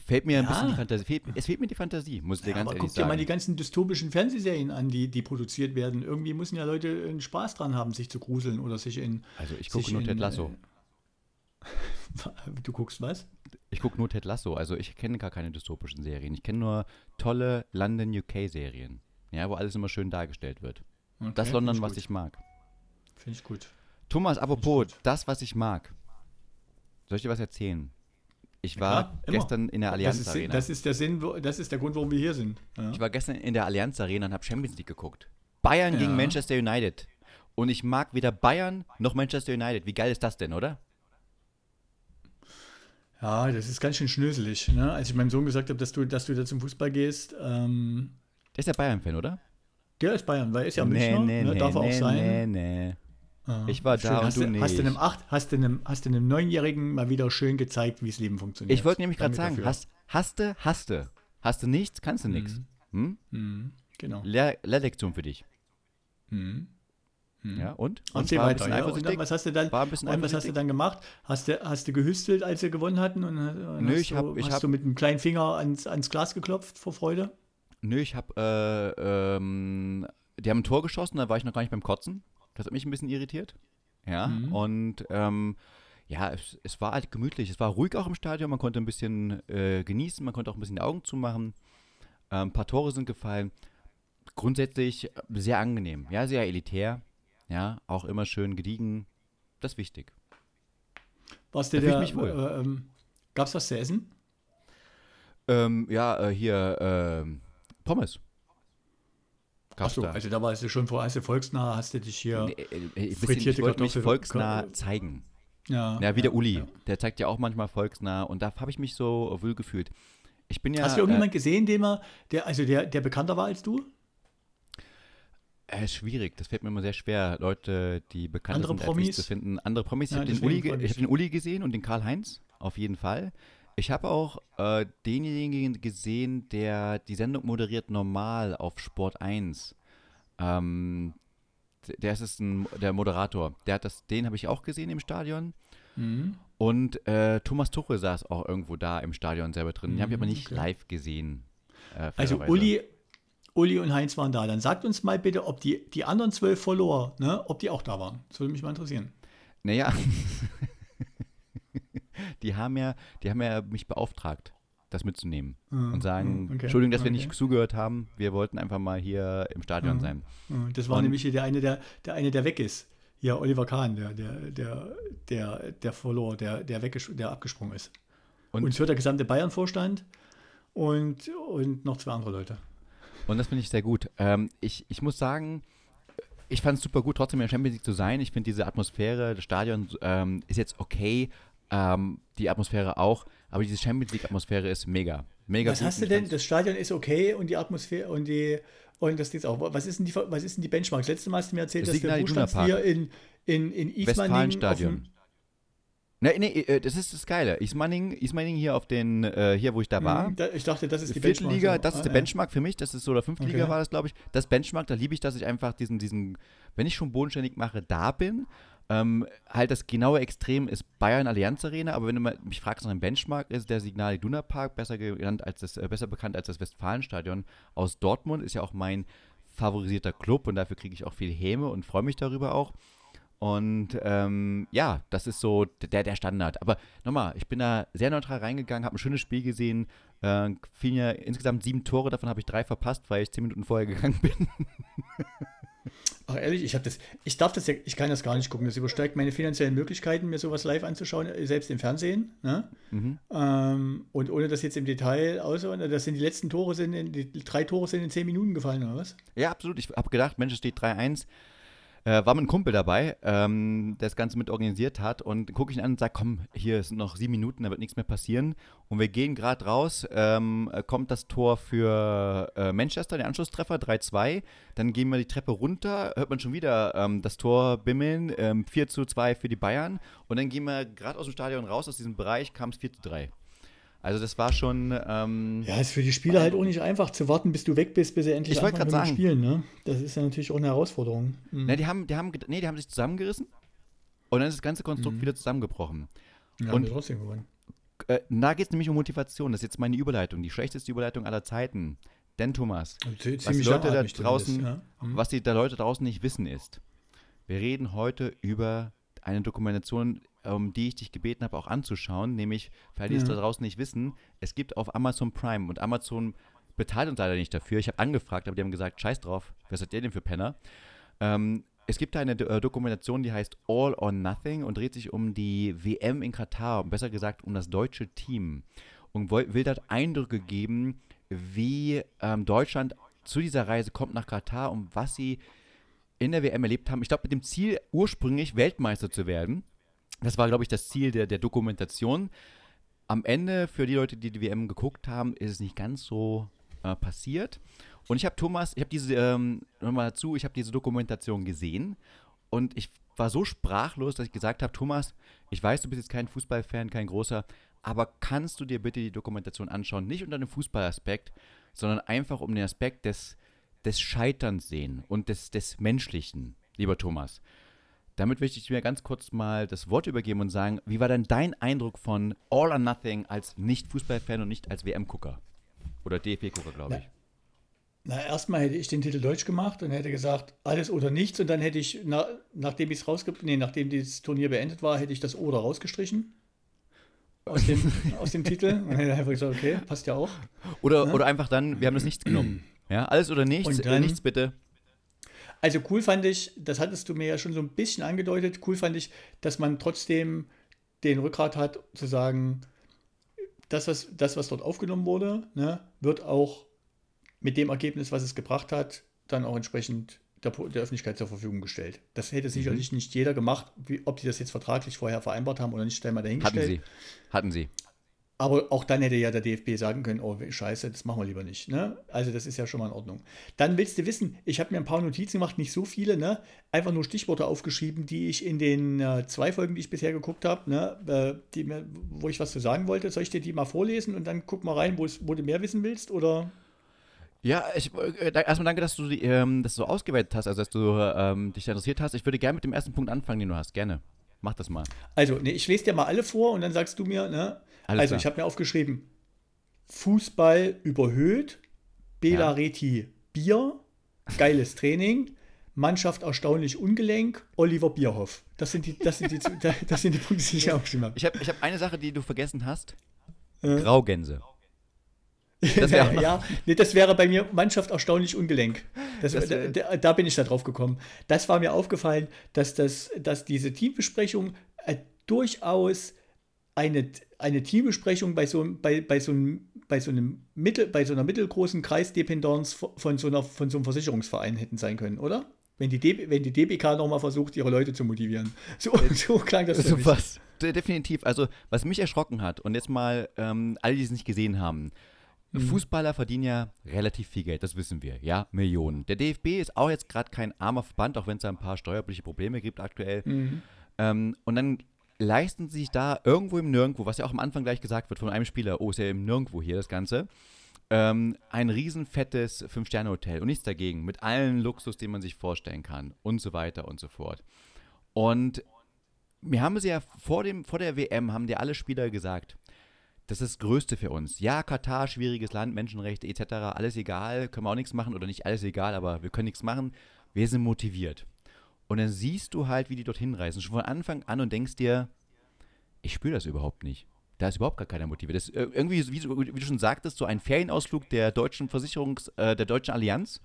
Speaker 1: fällt mir ein ja. bisschen die Fantasie, fehlt, es fehlt mir die Fantasie, muss ich dir ja, ganz aber ehrlich guck sagen.
Speaker 2: Guck dir mal die ganzen dystopischen Fernsehserien an, die, die produziert werden. Irgendwie müssen ja Leute einen Spaß dran haben, sich zu gruseln oder sich in...
Speaker 1: Also ich gucke nur Ted Lasso.
Speaker 2: Du guckst was?
Speaker 1: Ich gucke nur Ted Lasso. Also ich kenne gar keine dystopischen Serien. Ich kenne nur tolle London UK-Serien. Ja, wo alles immer schön dargestellt wird. Okay, das London, was ich mag.
Speaker 2: Finde ich gut.
Speaker 1: Thomas, apropos, das, was ich mag. Soll ich dir was erzählen? Ich war ja, gestern in der Allianz
Speaker 2: das ist,
Speaker 1: Arena.
Speaker 2: Das ist der Sinn, das ist der Grund, warum wir hier sind.
Speaker 1: Ja. Ich war gestern in der Allianz Arena und habe Champions League geguckt. Bayern ja. gegen Manchester United. Und ich mag weder Bayern noch Manchester United. Wie geil ist das denn, oder?
Speaker 2: Ja, das ist ganz schön schnöselig. Ne? Als ich meinem Sohn gesagt habe, dass du, dass du da zum Fußball gehst. Ähm,
Speaker 1: der ist ja Bayern-Fan, oder?
Speaker 2: Der ist Bayern, weil er ist ja nee, Münchner. Nee, ne? Darf nee, er auch sein. Nee, nee.
Speaker 1: Ah, ich war schön. da
Speaker 2: hast
Speaker 1: und du,
Speaker 2: nicht. Hast du einem acht, hast du einem, hast du einem Neunjährigen mal wieder schön gezeigt, wie das Leben funktioniert.
Speaker 1: Ich wollte nämlich gerade sagen, hast, hast du, hast du. Hast du nichts, kannst du nichts. Mhm. Hm?
Speaker 2: Mhm. Genau.
Speaker 1: Lehr Lehrlektion für dich.
Speaker 2: Mhm.
Speaker 1: Mhm. Ja, und?
Speaker 2: Und, und weiter. Ja, und dann, was hast du dann, war ein bisschen und was hast du dann gemacht? Hast du, hast du gehüstelt, als sie gewonnen hatten? Und, und
Speaker 1: Nö, ich habe.
Speaker 2: Hast
Speaker 1: hab,
Speaker 2: du mit dem kleinen Finger ans, ans Glas geklopft vor Freude?
Speaker 1: Nö, ich habe. Äh, ähm, die haben ein Tor geschossen, da war ich noch gar nicht beim Kotzen. Das hat mich ein bisschen irritiert. Ja, mhm. und. Ähm, ja, es, es, war halt gemütlich. Es war ruhig auch im Stadion. Man konnte ein bisschen äh, genießen, man konnte auch ein bisschen die Augen zumachen. Äh, ein paar Tore sind gefallen. Grundsätzlich sehr angenehm. Ja, sehr elitär. Ja, auch immer schön gediegen. Das ist wichtig.
Speaker 2: Was dir wohl. Äh, ähm, gab's was zu essen?
Speaker 1: Ähm, ja, äh, hier äh, Pommes.
Speaker 2: Achso, also da warst du schon vor, als du volksnah hast du dich hier nee,
Speaker 1: äh, äh frittierte ich wollte mich volksnah zeigen. Ja, ja wie der Uli. Ja. Der zeigt ja auch manchmal volksnah und da habe ich mich so wohl gefühlt. Ich bin ja,
Speaker 2: Hast du irgendjemand äh, gesehen, dem er, der, also der, der bekannter war als du?
Speaker 1: Äh, schwierig, das fällt mir immer sehr schwer, Leute, die bekannt
Speaker 2: Andere
Speaker 1: sind,
Speaker 2: Promis?
Speaker 1: zu finden. Andere Promis. Ich habe den, Uli, hab den Uli gesehen und den Karl-Heinz, auf jeden Fall. Ich habe auch äh, denjenigen gesehen, der die Sendung moderiert normal auf Sport 1. Ähm, der ist ein, der Moderator. Der hat das, den habe ich auch gesehen im Stadion. Mhm. Und äh, Thomas Tuchel saß auch irgendwo da im Stadion selber drin. Den habe ich aber nicht okay. live gesehen.
Speaker 2: Äh, also Uli, Uli und Heinz waren da. Dann sagt uns mal bitte, ob die, die anderen zwölf Follower, ne, ob die auch da waren. Das würde mich mal interessieren.
Speaker 1: Naja, die haben ja, die haben ja mich beauftragt, das mitzunehmen mhm. und sagen, okay. Entschuldigung, dass okay. wir nicht zugehört haben. Wir wollten einfach mal hier im Stadion mhm. sein.
Speaker 2: Das war und, nämlich der eine, der, der eine, der weg ist. Ja, Oliver Kahn, der, der, der, der, der verlor, der, der, der abgesprungen ist. Und, es hört der gesamte Bayern-Vorstand und, und noch zwei andere Leute.
Speaker 1: Und das finde ich sehr gut. Ähm, ich, ich muss sagen, ich fand es super gut, trotzdem in der Champions League zu sein. Ich finde diese Atmosphäre, das Stadion ähm, ist jetzt okay, ähm, die Atmosphäre auch, aber diese Champions League-Atmosphäre ist mega. Mega
Speaker 2: Was hast du denn? Das Stadion ist okay und die Atmosphäre und die und das ist auch. Was ist denn die, was ist denn die Benchmark? Letztes Mal hast du mir erzählt, das dass der Buchstaben hier in, in, in Ismaning
Speaker 1: Nee, nee, äh, das ist das Geile. Ismaning, Ismaning hier auf den, äh, hier wo ich da war.
Speaker 2: Mhm, ich dachte, das ist die
Speaker 1: Benchmark. Liga, das ist ah, der Benchmark für mich, das ist so, der fünfte okay. Liga war das, glaube ich. Das Benchmark, da liebe ich, dass ich einfach diesen, diesen, wenn ich schon bodenständig mache, da bin. Ähm, halt das genaue Extrem ist Bayern Allianz Arena, aber wenn du mich fragst nach einem Benchmark, ist der Signal Iduna Park besser genannt als das, äh, besser bekannt als das Westfalenstadion aus Dortmund, ist ja auch mein favorisierter Club und dafür kriege ich auch viel Häme und freue mich darüber auch. Und ähm, ja, das ist so der, der Standard. Aber nochmal, ich bin da sehr neutral reingegangen, habe ein schönes Spiel gesehen. Äh, fielen ja insgesamt sieben Tore, davon habe ich drei verpasst, weil ich zehn Minuten vorher gegangen bin.
Speaker 2: Ach ehrlich, ich habe das, ich darf das ja, ich kann das gar nicht gucken. Das übersteigt meine finanziellen Möglichkeiten, mir sowas live anzuschauen, selbst im Fernsehen. Ne? Mhm. Ähm, und ohne das jetzt im Detail aus, das sind die letzten Tore sind, in, die drei Tore sind in zehn Minuten gefallen, oder was?
Speaker 1: Ja, absolut. Ich habe gedacht, Mensch, es steht 3-1 äh, war mit einem Kumpel dabei, ähm, der das Ganze mit organisiert hat und gucke ich ihn an und sage, komm, hier sind noch sieben Minuten, da wird nichts mehr passieren. Und wir gehen gerade raus, ähm, kommt das Tor für äh, Manchester, der Anschlusstreffer, 3-2. Dann gehen wir die Treppe runter, hört man schon wieder ähm, das Tor bimmeln, ähm, 4 2 für die Bayern. Und dann gehen wir gerade aus dem Stadion raus, aus diesem Bereich, kam es 4 3. Also das war schon. Ähm,
Speaker 2: ja, ist für die Spieler halt auch nicht einfach zu warten, bis du weg bist, bis sie endlich
Speaker 1: ich anfangen sagen,
Speaker 2: spielen. Ne? Das ist ja natürlich auch eine Herausforderung.
Speaker 1: Mhm. Na, die haben, die haben, nee, die haben sich zusammengerissen und dann ist das ganze Konstrukt mhm. wieder zusammengebrochen. Ja, und trotzdem gewonnen. Äh, da geht es nämlich um Motivation. Das ist jetzt meine Überleitung, die schlechteste Überleitung aller Zeiten. Denn Thomas, was die Leute da draußen, ja? mhm. was die da Leute draußen nicht wissen ist, wir reden heute über eine Dokumentation um die ich dich gebeten habe, auch anzuschauen, nämlich, für alle, die es da draußen nicht wissen, es gibt auf Amazon Prime und Amazon bezahlt uns leider nicht dafür. Ich habe angefragt, aber die haben gesagt, scheiß drauf, was seid ihr denn für Penner? Ähm, es gibt da eine äh, Dokumentation, die heißt All or Nothing und dreht sich um die WM in Katar, besser gesagt um das deutsche Team und will dort Eindrücke geben, wie ähm, Deutschland zu dieser Reise kommt nach Katar und was sie in der WM erlebt haben. Ich glaube, mit dem Ziel, ursprünglich Weltmeister zu werden. Das war, glaube ich, das Ziel der, der Dokumentation. Am Ende, für die Leute, die die WM geguckt haben, ist es nicht ganz so äh, passiert. Und ich habe Thomas, ich habe diese, ähm, nochmal dazu, ich habe diese Dokumentation gesehen und ich war so sprachlos, dass ich gesagt habe, Thomas, ich weiß, du bist jetzt kein Fußballfan, kein großer, aber kannst du dir bitte die Dokumentation anschauen? Nicht unter dem Fußballaspekt, sondern einfach um den Aspekt des, des Scheiterns sehen und des, des Menschlichen, lieber Thomas. Damit möchte ich dir ganz kurz mal das Wort übergeben und sagen, wie war denn dein Eindruck von All or Nothing als Nicht-Fußballfan und nicht als WM-Gucker? Oder DFB-Gucker, glaube ich.
Speaker 2: Na, erstmal hätte ich den Titel Deutsch gemacht und hätte gesagt, alles oder nichts. Und dann hätte ich, na, nachdem ich es rausge nee, nachdem das Turnier beendet war, hätte ich das Oder rausgestrichen. Aus dem, aus dem Titel. Und hätte einfach gesagt, okay, passt ja auch.
Speaker 1: Oder, ja? oder einfach dann, wir haben das nichts genommen. Ja, alles oder nichts, dann, nichts bitte.
Speaker 2: Also cool fand ich, das hattest du mir ja schon so ein bisschen angedeutet, cool fand ich, dass man trotzdem den Rückgrat hat, zu sagen, das, was, das, was dort aufgenommen wurde, ne, wird auch mit dem Ergebnis, was es gebracht hat, dann auch entsprechend der, der Öffentlichkeit zur Verfügung gestellt. Das hätte sicherlich mhm. nicht jeder gemacht, wie, ob die das jetzt vertraglich vorher vereinbart haben oder nicht, stellen wir dahingestellt.
Speaker 1: Hatten sie. Hatten sie.
Speaker 2: Aber auch dann hätte ja der DFB sagen können, oh scheiße, das machen wir lieber nicht. Ne? Also das ist ja schon mal in Ordnung. Dann willst du wissen, ich habe mir ein paar Notizen gemacht, nicht so viele, ne? einfach nur Stichworte aufgeschrieben, die ich in den äh, zwei Folgen, die ich bisher geguckt habe, ne? äh, wo ich was zu sagen wollte. Soll ich dir die mal vorlesen und dann guck mal rein, wo du mehr wissen willst? Oder?
Speaker 1: Ja, ich, äh, erstmal danke, dass du ähm, das so ausgewählt hast, also dass du ähm, dich interessiert hast. Ich würde gerne mit dem ersten Punkt anfangen, den du hast. Gerne. Mach das mal.
Speaker 2: Also, nee, ich lese dir mal alle vor und dann sagst du mir, ne? Alles also, klar. ich habe mir aufgeschrieben: Fußball überhöht, Bela Reti ja. Bier, geiles Training, Mannschaft erstaunlich ungelenk, Oliver Bierhoff. Das sind die, das sind die, das sind die Punkte, die ich aufgeschrieben habe.
Speaker 1: Ich habe ich hab eine Sache, die du vergessen hast: äh? Graugänse.
Speaker 2: Das ja, nee, das wäre bei mir Mannschaft erstaunlich ungelenk. Das, das da, da, bin ich da drauf gekommen. Das war mir aufgefallen, dass, das, dass diese Teambesprechung äh, durchaus eine, eine Teambesprechung bei so, bei, bei, so einem, bei, so einem Mittel, bei so einer mittelgroßen Kreisdependenz von so, einer, von so einem Versicherungsverein hätten sein können, oder? Wenn die, DB, wenn die DBK nochmal versucht, ihre Leute zu motivieren. So, so klang das
Speaker 1: so was. Definitiv. Also, was mich erschrocken hat, und jetzt mal ähm, alle, die es nicht gesehen haben, Mhm. Fußballer verdienen ja relativ viel Geld, das wissen wir, ja, Millionen. Der DFB ist auch jetzt gerade kein armer Verband, auch wenn es da ein paar steuerliche Probleme gibt aktuell. Mhm. Ähm, und dann leisten sie sich da irgendwo im Nirgendwo, was ja auch am Anfang gleich gesagt wird von einem Spieler, oh, ist ja im Nirgendwo hier das Ganze, ähm, ein riesenfettes Fünf-Sterne-Hotel und nichts dagegen, mit allen Luxus, den man sich vorstellen kann und so weiter und so fort. Und wir haben sie ja vor, dem, vor der WM, haben dir alle Spieler gesagt, das ist das Größte für uns. Ja, Katar, schwieriges Land, Menschenrechte etc., alles egal, können wir auch nichts machen oder nicht alles egal, aber wir können nichts machen. Wir sind motiviert. Und dann siehst du halt, wie die dorthin reisen, schon von Anfang an und denkst dir, ich spüre das überhaupt nicht. Da ist überhaupt gar keiner motiviert. Das ist irgendwie, wie, wie, du schon sagtest, so ein Ferienausflug der deutschen Versicherungs-, äh, der deutschen Allianz,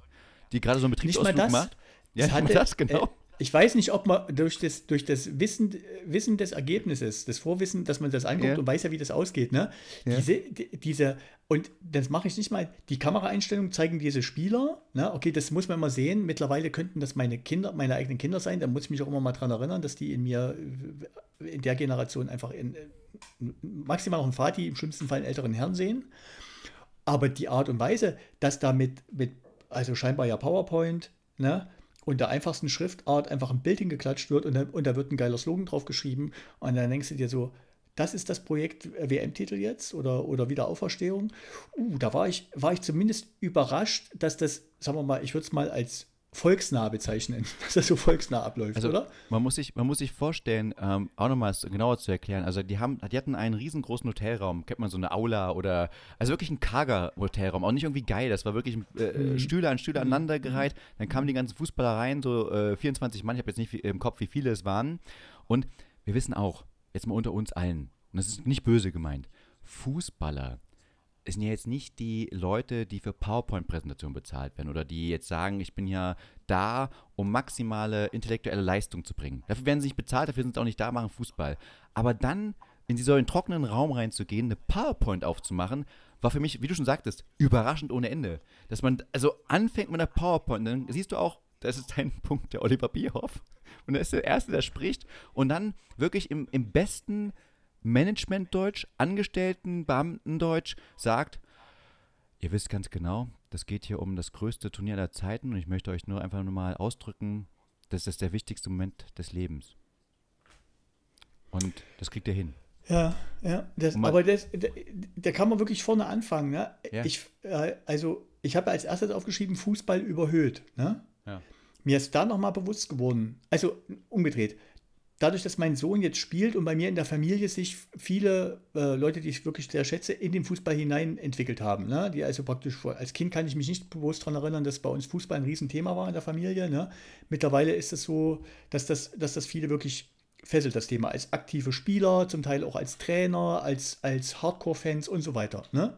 Speaker 1: die gerade so einen Betriebsausflug macht.
Speaker 2: Ja, das, hatte, das genau. Ich weiß nicht, ob man durch das, durch das Wissen, Wissen des Ergebnisses, das Vorwissen, dass man das anguckt ja. und weiß ja, wie das ausgeht, ne? Ja. Diese, die, diese, und das mache ich nicht mal, die Kameraeinstellungen zeigen diese Spieler, ne? Okay, das muss man immer sehen. Mittlerweile könnten das meine Kinder, meine eigenen Kinder sein. Da muss ich mich auch immer mal dran erinnern, dass die in mir, in der Generation einfach in, maximal noch einen Vati, im schlimmsten Fall einen älteren Herrn sehen. Aber die Art und Weise, dass da mit, mit also scheinbar ja PowerPoint, ne? Und der einfachsten Schriftart einfach ein Bild hingeklatscht wird und, da, und da wird ein geiler Slogan drauf geschrieben und dann denkst du dir so, das ist das Projekt WM-Titel jetzt oder, oder Wiederauferstehung. Uh, da war ich, war ich zumindest überrascht, dass das, sagen wir mal, ich würde es mal als volksnah bezeichnen, dass das so volksnah abläuft,
Speaker 1: also,
Speaker 2: oder?
Speaker 1: Man muss sich, man muss sich vorstellen, ähm, auch nochmal genauer zu erklären, also die haben, die hatten einen riesengroßen Hotelraum, kennt man so eine Aula oder, also wirklich ein karger Hotelraum, auch nicht irgendwie geil, das war wirklich äh, mhm. Stühle an Stühle mhm. aneinandergereiht, dann kamen die ganzen Fußballer rein, so äh, 24 Mann, ich habe jetzt nicht im Kopf, wie viele es waren. Und wir wissen auch, jetzt mal unter uns allen, und das ist nicht böse gemeint, Fußballer es sind ja jetzt nicht die Leute, die für PowerPoint-Präsentationen bezahlt werden oder die jetzt sagen, ich bin ja da, um maximale intellektuelle Leistung zu bringen. Dafür werden sie nicht bezahlt, dafür sind sie auch nicht da, machen Fußball. Aber dann in so einen trockenen Raum reinzugehen, eine PowerPoint aufzumachen, war für mich, wie du schon sagtest, überraschend ohne Ende. Dass man also anfängt mit einer PowerPoint, dann siehst du auch, das ist dein Punkt, der Oliver Bierhoff. Und er ist der Erste, der spricht. Und dann wirklich im, im besten Managementdeutsch, Angestellten, Beamtendeutsch sagt, ihr wisst ganz genau, das geht hier um das größte Turnier aller Zeiten und ich möchte euch nur einfach nur mal ausdrücken, das ist der wichtigste Moment des Lebens. Und das kriegt ihr hin.
Speaker 2: Ja, ja. Das, aber das, da kann man wirklich vorne anfangen. Ne? Ja. Ich, äh, also, ich habe als erstes aufgeschrieben, Fußball überhöht. Ne? Ja. Mir ist da nochmal bewusst geworden, also umgedreht, dadurch, dass mein Sohn jetzt spielt und bei mir in der Familie sich viele äh, Leute, die ich wirklich sehr schätze, in den Fußball hinein entwickelt haben. Ne? Die also praktisch als Kind kann ich mich nicht bewusst daran erinnern, dass bei uns Fußball ein Riesenthema war in der Familie. Ne? Mittlerweile ist es so, dass das, dass das viele wirklich fesselt, das Thema, als aktive Spieler, zum Teil auch als Trainer, als, als Hardcore-Fans und so weiter. Ne?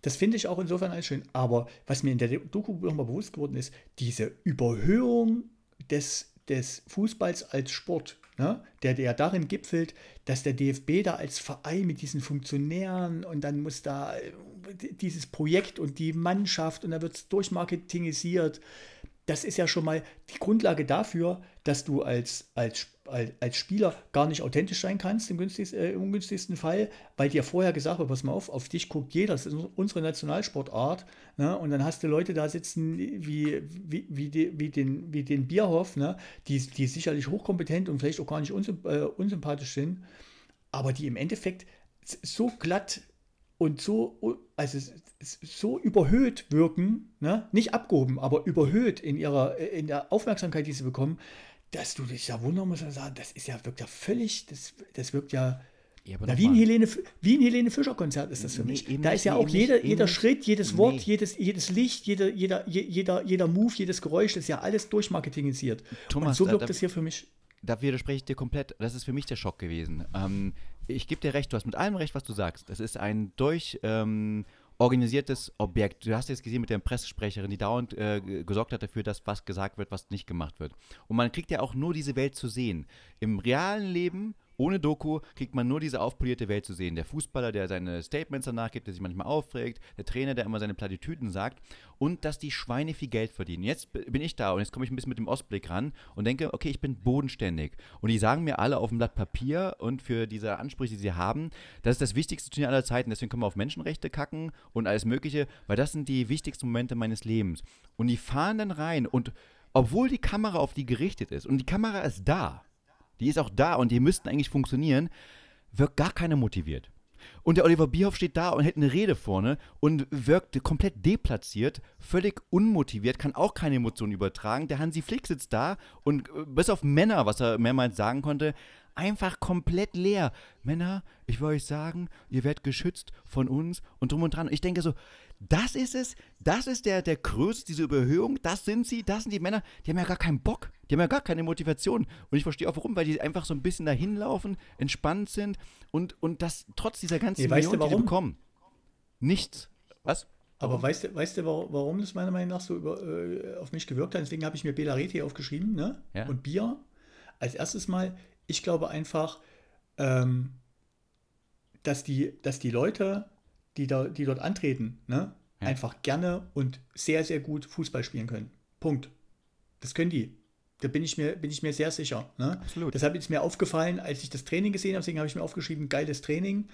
Speaker 2: Das finde ich auch insofern alles schön. Aber was mir in der Doku nochmal bewusst geworden ist, diese Überhöhung des, des Fußballs als Sport ne, der, der darin gipfelt, dass der DFB da als Verein mit diesen Funktionären und dann muss da äh, dieses Projekt und die Mannschaft und da wird es durchmarketingisiert. Das ist ja schon mal die Grundlage dafür, dass du als, als als Spieler gar nicht authentisch sein kannst im, günstigsten, äh, im ungünstigsten Fall, weil dir vorher gesagt wird, pass mal auf, auf dich guckt jeder, das ist unsere Nationalsportart. Ne? Und dann hast du Leute da sitzen wie, wie, wie, die, wie, den, wie den Bierhoff, ne? die, die sicherlich hochkompetent und vielleicht auch gar nicht unsymp äh, unsympathisch sind, aber die im Endeffekt so glatt und so, also so überhöht wirken, ne? nicht abgehoben, aber überhöht in ihrer in der Aufmerksamkeit, die sie bekommen, dass du dich da wundern musst und sagen, das ist ja, wirkt ja völlig, das, das wirkt ja, ja na, wie, ein Helene, wie ein Helene Fischer Konzert ist das für mich. Nee, da ist ja auch jeder, nicht, jeder Schritt, jedes Wort, nee. jedes, jedes Licht, jeder, jeder, jeder, jeder Move, jedes Geräusch, das ist ja alles durchmarketingisiert. Thomas, und so wirkt da, das hier für mich.
Speaker 1: Da widerspreche ich dir komplett. Das ist für mich der Schock gewesen. Ähm, ich gebe dir recht, du hast mit allem recht, was du sagst. Das ist ein durch ähm, organisiertes Objekt. Du hast jetzt gesehen mit der Pressesprecherin, die dauernd äh, gesorgt hat dafür, dass was gesagt wird, was nicht gemacht wird. Und man kriegt ja auch nur diese Welt zu sehen. Im realen Leben ohne Doku kriegt man nur diese aufpolierte Welt zu sehen. Der Fußballer, der seine Statements danach gibt, der sich manchmal aufregt, der Trainer, der immer seine Plattitüden sagt und dass die Schweine viel Geld verdienen. Jetzt bin ich da und jetzt komme ich ein bisschen mit dem Ostblick ran und denke, okay, ich bin bodenständig. Und die sagen mir alle auf dem Blatt Papier und für diese Ansprüche, die sie haben, das ist das wichtigste Turnier aller Zeiten. Deswegen können wir auf Menschenrechte kacken und alles Mögliche, weil das sind die wichtigsten Momente meines Lebens. Und die fahren dann rein und obwohl die Kamera auf die gerichtet ist und die Kamera ist da, die ist auch da und die müssten eigentlich funktionieren, wirkt gar keiner motiviert. Und der Oliver Bierhoff steht da und hält eine Rede vorne und wirkt komplett deplatziert, völlig unmotiviert, kann auch keine Emotionen übertragen. Der Hansi Flick sitzt da und äh, bis auf Männer, was er mehrmals sagen konnte, einfach komplett leer. Männer, ich will euch sagen, ihr werdet geschützt von uns und drum und dran. Und ich denke so, das ist es, das ist der, der Größte, diese Überhöhung, das sind sie, das sind die Männer, die haben ja gar keinen Bock, die haben ja gar keine Motivation. Und ich verstehe auch warum, weil die einfach so ein bisschen dahin laufen, entspannt sind und, und das trotz dieser ganzen
Speaker 2: nee, Millionen, die sie
Speaker 1: bekommen. Nichts. Was?
Speaker 2: Aber weißt du, weißt du, warum das meiner Meinung nach so über, äh, auf mich gewirkt hat? Deswegen habe ich mir Belareti aufgeschrieben ne? Ja. und Bier. Als erstes Mal, ich glaube einfach, ähm, dass, die, dass die Leute, die, da, die dort antreten, ne? Ja. einfach gerne und sehr, sehr gut Fußball spielen können. Punkt. Das können die. Da bin ich mir, bin ich mir sehr sicher. Ne? Absolut. Deshalb ist mir aufgefallen, als ich das Training gesehen habe, deswegen habe ich mir aufgeschrieben, geiles Training.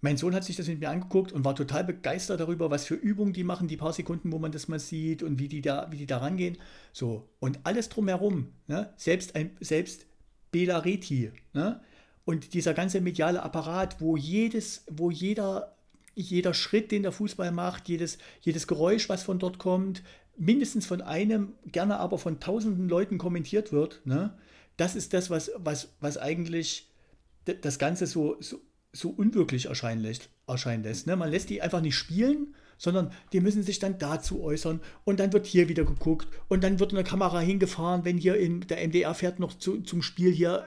Speaker 2: Mein Sohn hat sich das mit mir angeguckt und war total begeistert darüber, was für Übungen die machen, die paar Sekunden, wo man das mal sieht und wie die da, wie die da rangehen. So. Und alles drumherum, ne? selbst, ein, selbst Bela Reti, ne? Und dieser ganze mediale Apparat, wo jedes, wo jeder, jeder Schritt, den der Fußball macht, jedes, jedes Geräusch, was von dort kommt, mindestens von einem, gerne aber von tausenden Leuten kommentiert wird, ne? das ist das, was, was, was eigentlich das Ganze so, so, so unwirklich erscheinen lässt. Erscheinen lässt ne? Man lässt die einfach nicht spielen, sondern die müssen sich dann dazu äußern und dann wird hier wieder geguckt und dann wird eine Kamera hingefahren, wenn hier in der MDR fährt noch zu, zum Spiel hier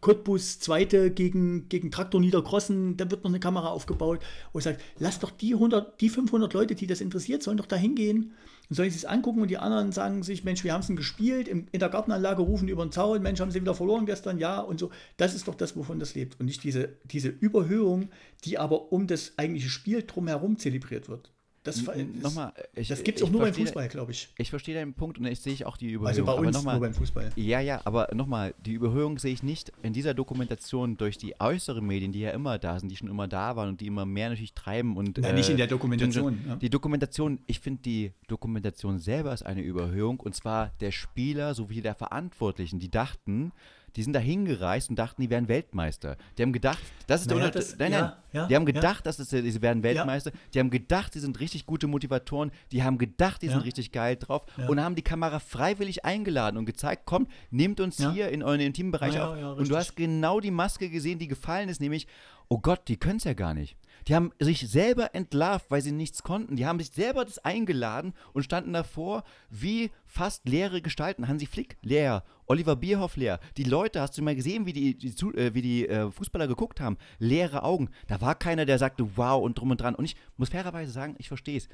Speaker 2: Cottbus Zweite gegen, gegen Traktor Niederkrossen, da wird noch eine Kamera aufgebaut und sagt, lass doch die 100, die 500 Leute, die das interessiert, sollen doch da hingehen und sollen sich es angucken und die anderen sagen sich, Mensch, wir haben es gespielt, in, in der Gartenanlage rufen über den Zaun, Mensch, haben sie wieder verloren gestern, ja und so. Das ist doch das, wovon das lebt und nicht diese, diese Überhöhung, die aber um das eigentliche Spiel drumherum zelebriert wird. Das,
Speaker 1: nochmal,
Speaker 2: das gibt es auch nur beim Fußball, glaube ich.
Speaker 1: Ich verstehe deinen Punkt und ich sehe auch die
Speaker 2: Überhöhung. Also bei uns mal, nur beim Fußball.
Speaker 1: Ja, ja, aber nochmal, die Überhöhung sehe ich nicht in dieser Dokumentation durch die äußeren Medien, die ja immer da sind, die schon immer da waren und die immer mehr natürlich treiben. Und,
Speaker 2: ja, äh, nicht in der Dokumentation.
Speaker 1: Die, ja. die Dokumentation, ich finde die Dokumentation selber ist eine Überhöhung und zwar der Spieler sowie der Verantwortlichen, die dachten, die sind da hingereist und dachten, die wären Weltmeister. Die haben gedacht, das ist naja, der das, Nein, nein. Ja, ja, die haben gedacht, ja. dass das, sie werden Weltmeister. Die haben gedacht, die sind richtig gute Motivatoren. Die haben gedacht, die sind richtig geil drauf und haben die Kamera freiwillig eingeladen und gezeigt, kommt, nehmt uns hier in euren intimen Bereich auf. und du hast genau die Maske gesehen, die gefallen ist, nämlich, oh Gott, die können es ja gar nicht. Die haben sich selber entlarvt, weil sie nichts konnten. Die haben sich selber das eingeladen und standen davor wie fast leere Gestalten. Hansi Flick leer, Oliver Bierhoff leer. Die Leute, hast du mal gesehen, wie die, die äh, wie die äh, Fußballer geguckt haben? Leere Augen. Da war keiner, der sagte, wow und drum und dran. Und ich muss fairerweise sagen, ich verstehe es.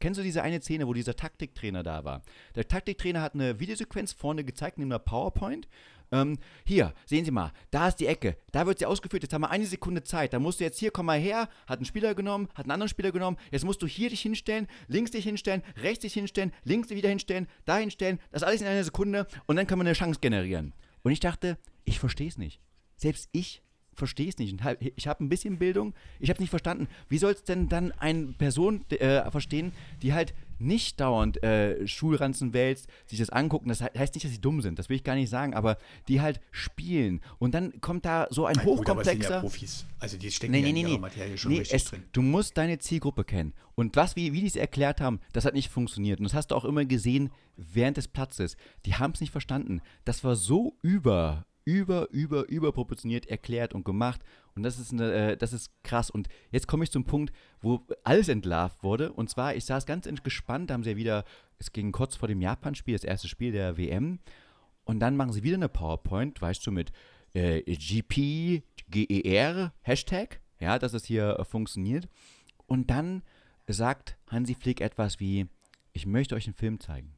Speaker 1: Kennst du diese eine Szene, wo dieser Taktiktrainer da war? Der Taktiktrainer hat eine Videosequenz vorne gezeigt in einer PowerPoint ähm, hier, sehen Sie mal, da ist die Ecke, da wird sie ausgeführt, jetzt haben wir eine Sekunde Zeit, da musst du jetzt hier, komm mal her, hat einen Spieler genommen, hat einen anderen Spieler genommen, jetzt musst du hier dich hinstellen, links dich hinstellen, rechts dich hinstellen, links dich wieder hinstellen, da hinstellen, das alles in einer Sekunde und dann kann man eine Chance generieren. Und ich dachte, ich verstehe es nicht. Selbst ich verstehe es nicht. Ich habe ein bisschen Bildung, ich habe nicht verstanden. Wie soll es denn dann eine Person äh, verstehen, die halt nicht dauernd äh, Schulranzen wälzt, sich das angucken. Das heißt nicht, dass sie dumm sind, das will ich gar nicht sagen, aber die halt spielen. Und dann kommt da so ein hochkomplexer. Gut, ja
Speaker 2: Profis. Also die stecken nee, nee, ja in nee, Materie schon nee,
Speaker 1: richtig es, drin. Du musst deine Zielgruppe kennen. Und was, wie, wie die es erklärt haben, das hat nicht funktioniert. Und das hast du auch immer gesehen während des Platzes. Die haben es nicht verstanden. Das war so über über, über, überproportioniert erklärt und gemacht. Und das ist, eine, äh, das ist krass. Und jetzt komme ich zum Punkt, wo alles entlarvt wurde. Und zwar, ich saß ganz gespannt, da haben sie ja wieder, es ging kurz vor dem Japan-Spiel, das erste Spiel der WM. Und dann machen sie wieder eine PowerPoint, weißt du, mit äh, GP, GER, Hashtag, ja, dass es hier äh, funktioniert. Und dann sagt Hansi Flick etwas wie, ich möchte euch einen Film zeigen.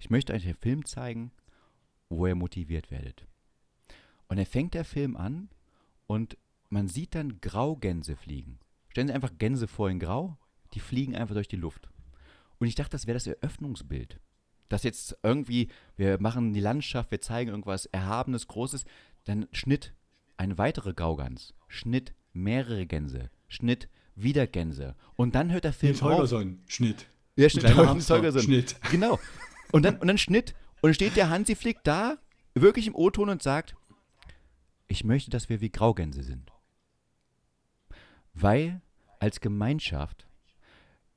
Speaker 1: Ich möchte euch einen Film zeigen, wo ihr motiviert werdet. Und dann fängt der Film an und man sieht dann Graugänse fliegen. Stellen Sie einfach Gänse vor in Grau, die fliegen einfach durch die Luft. Und ich dachte, das wäre das Eröffnungsbild. Dass jetzt irgendwie, wir machen die Landschaft, wir zeigen irgendwas Erhabenes, Großes, dann Schnitt, eine weitere Graugans, Schnitt, mehrere Gänse, Schnitt, wieder Gänse. Und dann hört der Film
Speaker 2: Nils Holgersson, Schnitt.
Speaker 1: Ja, Schnitt, Holgersson. Schnitt. Genau. Und dann, und dann Schnitt. Und steht der Hansi Flick da, wirklich im O-Ton und sagt, ich möchte, dass wir wie Graugänse sind. Weil als Gemeinschaft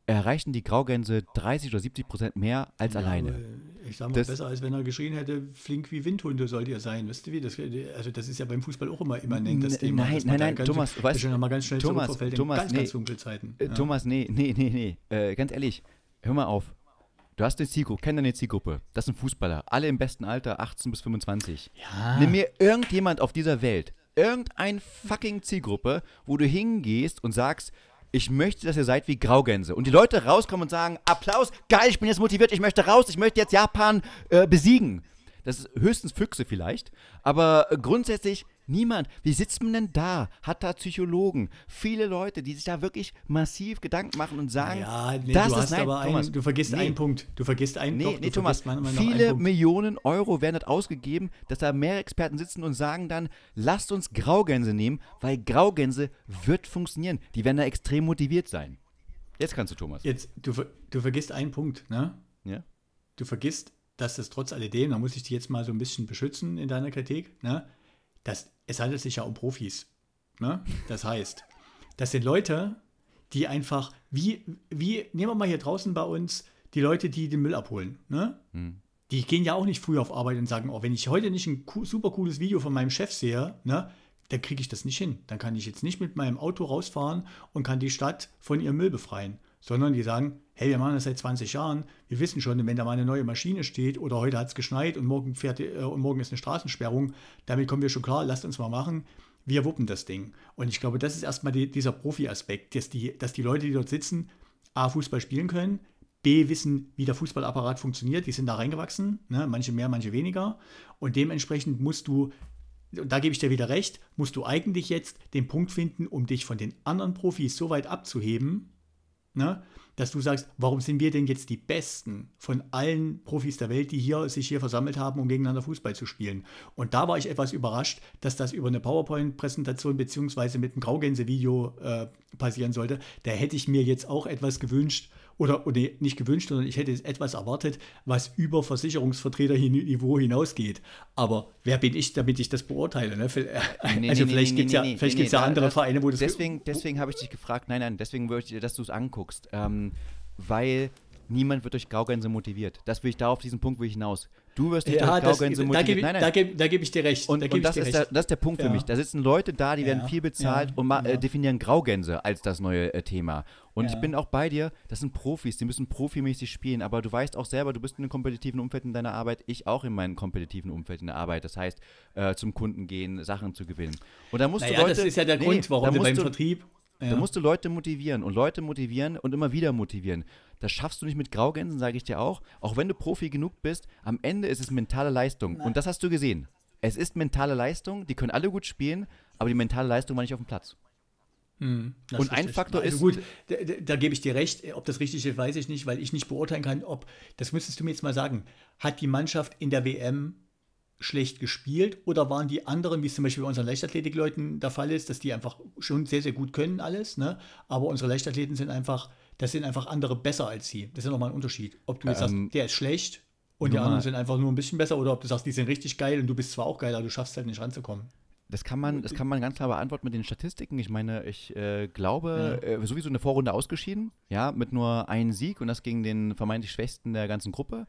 Speaker 1: erreichen die Graugänse 30 oder 70 Prozent mehr als ja, alleine.
Speaker 2: Ich sage mal, das, besser als wenn er geschrien hätte, flink wie Windhunde sollt ihr sein. Wisst ihr wie? Das, also das ist ja beim Fußball auch immer immanent, das Thema.
Speaker 1: Nein, nein, nein, Thomas, du weißt,
Speaker 2: mal ganz schnell
Speaker 1: Thomas, Thomas,
Speaker 2: ganz,
Speaker 1: nee,
Speaker 2: ganz Dunkelzeiten.
Speaker 1: Äh, ja. Thomas, nee, nee, nee, nee, äh, ganz ehrlich, hör mal auf. Du hast eine Zielgruppe, kenn deine Zielgruppe. Das sind Fußballer, alle im besten Alter, 18 bis 25. Ja. Nimm mir irgendjemand auf dieser Welt, irgendein fucking Zielgruppe, wo du hingehst und sagst, ich möchte, dass ihr seid wie Graugänse. Und die Leute rauskommen und sagen, Applaus, geil, ich bin jetzt motiviert, ich möchte raus, ich möchte jetzt Japan äh, besiegen. Das ist höchstens Füchse vielleicht. Aber grundsätzlich niemand. Wie sitzt man denn da? Hat da Psychologen? Viele Leute, die sich da wirklich massiv Gedanken machen und sagen,
Speaker 2: ja, nee, das du ist, hast nein, aber Thomas, einen, du vergisst nee, einen Punkt. Du vergisst einen
Speaker 1: nee, doch, nee, Thomas, viele Millionen Euro werden dort ausgegeben, dass da mehr Experten sitzen und sagen dann, lasst uns Graugänse nehmen, weil Graugänse wird funktionieren. Die werden da extrem motiviert sein. Jetzt kannst du, Thomas.
Speaker 2: Jetzt, du, du vergisst einen Punkt, ne?
Speaker 1: Ja.
Speaker 2: Du vergisst, dass das trotz alledem, da muss ich dich jetzt mal so ein bisschen beschützen in deiner Kritik, ne? Das, es handelt sich ja um Profis. Ne? Das heißt, das sind Leute, die einfach, wie, wie, nehmen wir mal hier draußen bei uns, die Leute, die den Müll abholen. Ne? Hm. Die gehen ja auch nicht früh auf Arbeit und sagen, oh, wenn ich heute nicht ein super cooles Video von meinem Chef sehe, ne, dann kriege ich das nicht hin. Dann kann ich jetzt nicht mit meinem Auto rausfahren und kann die Stadt von ihrem Müll befreien sondern die sagen, hey, wir machen das seit 20 Jahren, wir wissen schon, wenn da mal eine neue Maschine steht oder heute hat es geschneit und morgen, fährt, äh, und morgen ist eine Straßensperrung, damit kommen wir schon klar, lasst uns mal machen, wir wuppen das Ding. Und ich glaube, das ist erstmal die, dieser Profi-Aspekt, dass die, dass die Leute, die dort sitzen, A, Fußball spielen können, B, wissen, wie der Fußballapparat funktioniert, die sind da reingewachsen, ne? manche mehr, manche weniger. Und dementsprechend musst du und da gebe ich dir wieder recht, musst du eigentlich jetzt den Punkt finden, um dich von den anderen Profis so weit abzuheben, ne, dass du sagst, warum sind wir denn jetzt die Besten von allen Profis der Welt, die hier sich hier versammelt haben, um gegeneinander Fußball zu spielen? Und da war ich etwas überrascht, dass das über eine PowerPoint-Präsentation beziehungsweise mit einem Graugänse-Video äh, passieren sollte. Da hätte ich mir jetzt auch etwas gewünscht, oder, oder nicht gewünscht, sondern ich hätte etwas erwartet, was über Versicherungsvertreter-Niveau hinausgeht. Aber wer bin ich, damit ich das beurteile? Ne? Nee, also nee, vielleicht nee, gibt es ja, nee, vielleicht gibt's ja andere das, Vereine, wo das...
Speaker 1: Deswegen, deswegen habe ich dich gefragt, nein, nein, deswegen würde ich dir, dass du es anguckst. Ähm, weil niemand wird durch Graugänse motiviert. Das will ich da auf diesen Punkt will ich hinaus. Du wirst nicht
Speaker 2: ja, durch Graugänse motiviert. Da gebe, da gebe ich dir recht.
Speaker 1: Und, da und das, ist der, das, ist der, Punkt ja. für mich. Da sitzen Leute da, die ja. werden viel bezahlt und äh, definieren Graugänse als das neue äh, Thema. Und ich bin auch bei dir, das sind Profis, die müssen profimäßig spielen, aber du weißt auch selber, du bist in einem kompetitiven Umfeld in deiner Arbeit, ich auch in meinem kompetitiven Umfeld in der Arbeit. Das heißt, äh, zum Kunden gehen, Sachen zu gewinnen. Und da musst naja, du Leute,
Speaker 2: das ist ja der nee, Grund, warum du beim du, Vertrieb.
Speaker 1: Da musst du Leute motivieren und Leute motivieren und immer wieder motivieren. Das schaffst du nicht mit Graugänsen, sage ich dir auch. Auch wenn du Profi genug bist, am Ende ist es mentale Leistung. Nein. Und das hast du gesehen. Es ist mentale Leistung, die können alle gut spielen, aber die mentale Leistung war nicht auf dem Platz. Hm, und ein Faktor also
Speaker 2: ist. Gut, da, da, da, gebe ich dir recht. Ob das richtig ist, weiß ich nicht, weil ich nicht beurteilen kann, ob. Das müsstest du mir jetzt mal sagen. Hat die Mannschaft in der WM schlecht gespielt oder waren die anderen, wie es zum Beispiel bei unseren Leichtathletikleuten der Fall ist, dass die einfach schon sehr, sehr gut können alles, ne? aber unsere Leichtathleten sind einfach, das sind einfach andere besser als sie. Das ist ja nochmal ein Unterschied. Ob du jetzt ähm, sagst, der ist schlecht und die anderen sind einfach nur ein bisschen besser oder ob du sagst, die sind richtig geil und du bist zwar auch geil, aber du schaffst halt nicht ranzukommen.
Speaker 1: Das kann man, das kann man ganz klar beantworten mit den Statistiken. Ich meine, ich äh, glaube, ja. äh, sowieso eine Vorrunde ausgeschieden, ja, mit nur einem Sieg und das gegen den vermeintlich Schwächsten der ganzen Gruppe.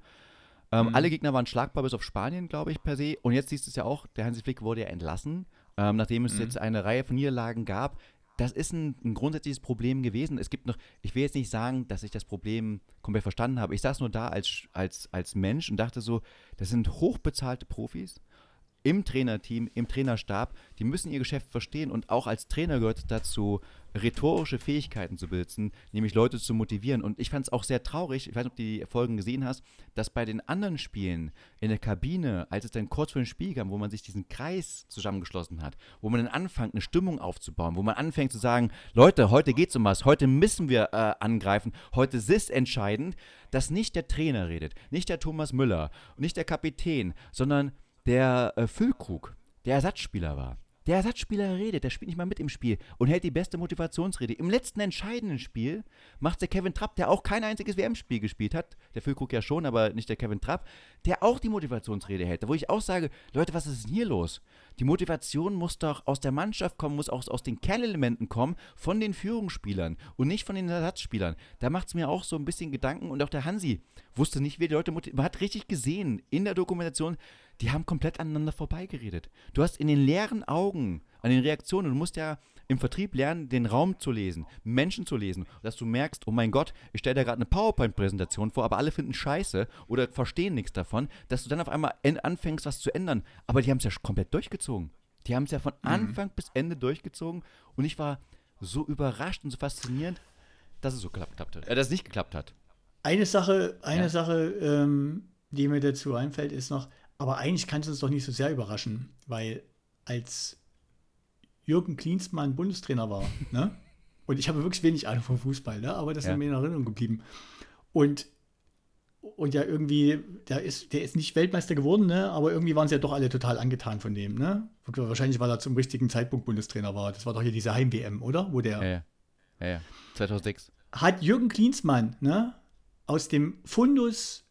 Speaker 1: Ähm, mhm. Alle Gegner waren schlagbar, bis auf Spanien, glaube ich, per se. Und jetzt siehst du es ja auch, der Hansi Flick wurde ja entlassen, ähm, nachdem es mhm. jetzt eine Reihe von Niederlagen gab. Das ist ein, ein, grundsätzliches Problem gewesen. Es gibt noch, ich will jetzt nicht sagen, dass ich das Problem komplett verstanden habe. Ich saß nur da als, als, als Mensch und dachte so, das sind hochbezahlte Profis im Trainerteam, im Trainerstab, die müssen ihr Geschäft verstehen und auch als Trainer gehört dazu, rhetorische Fähigkeiten zu besitzen, nämlich Leute zu motivieren. Und ich fand es auch sehr traurig, ich weiß nicht, ob du die Folgen gesehen hast, dass bei den anderen Spielen in der Kabine, als es dann kurz vor dem Spiel kam, wo man sich diesen Kreis zusammengeschlossen hat, wo man dann anfängt, eine Stimmung aufzubauen, wo man anfängt zu sagen, Leute, heute geht's um was, heute müssen wir äh, angreifen, heute ist entscheidend, dass nicht der Trainer redet, nicht der Thomas Müller, nicht der Kapitän, sondern der äh, Füllkrug, der Ersatzspieler war. Der Ersatzspieler redet, der spielt nicht mal mit im Spiel und hält die beste Motivationsrede. Im letzten entscheidenden Spiel macht der Kevin Trapp, der auch kein einziges WM-Spiel gespielt hat, der Füllkrug ja schon, aber nicht der Kevin Trapp, der auch die Motivationsrede hält. Wo ich auch sage, Leute, was ist denn hier los? Die Motivation muss doch aus der Mannschaft kommen, muss auch aus den Kernelementen kommen, von den Führungsspielern und nicht von den Ersatzspielern. Da macht es mir auch so ein bisschen Gedanken und auch der Hansi wusste nicht, wie die Leute motivieren. Man hat richtig gesehen in der Dokumentation, die haben komplett aneinander vorbeigeredet. Du hast in den leeren Augen, an den Reaktionen, du musst ja im Vertrieb lernen, den Raum zu lesen, Menschen zu lesen, dass du merkst, oh mein Gott, ich stelle da gerade eine PowerPoint-Präsentation vor, aber alle finden Scheiße oder verstehen nichts davon, dass du dann auf einmal anfängst, was zu ändern. Aber die haben es ja komplett durchgezogen. Die haben es ja von mhm. Anfang mhm. bis Ende durchgezogen und ich war so überrascht und so faszinierend, dass es so geklappt hat. Äh, dass es nicht geklappt hat.
Speaker 2: Eine Sache, eine ja. Sache, ähm, die mir dazu einfällt, ist noch, aber eigentlich kann es uns doch nicht so sehr überraschen, weil als Jürgen Klinsmann Bundestrainer war, ne? Und ich habe wirklich wenig Ahnung vom Fußball, ne? aber das ja. ist mir in Erinnerung geblieben. Und, und ja, irgendwie, der ist, der ist nicht Weltmeister geworden, ne? aber irgendwie waren sie ja doch alle total angetan von dem. Ne? Wahrscheinlich, weil er zum richtigen Zeitpunkt Bundestrainer war. Das war doch hier diese Heim-WM, oder? Wo der.
Speaker 1: Ja, ja. ja, ja. 2006.
Speaker 2: Hat Jürgen Klinsmann ne, aus dem Fundus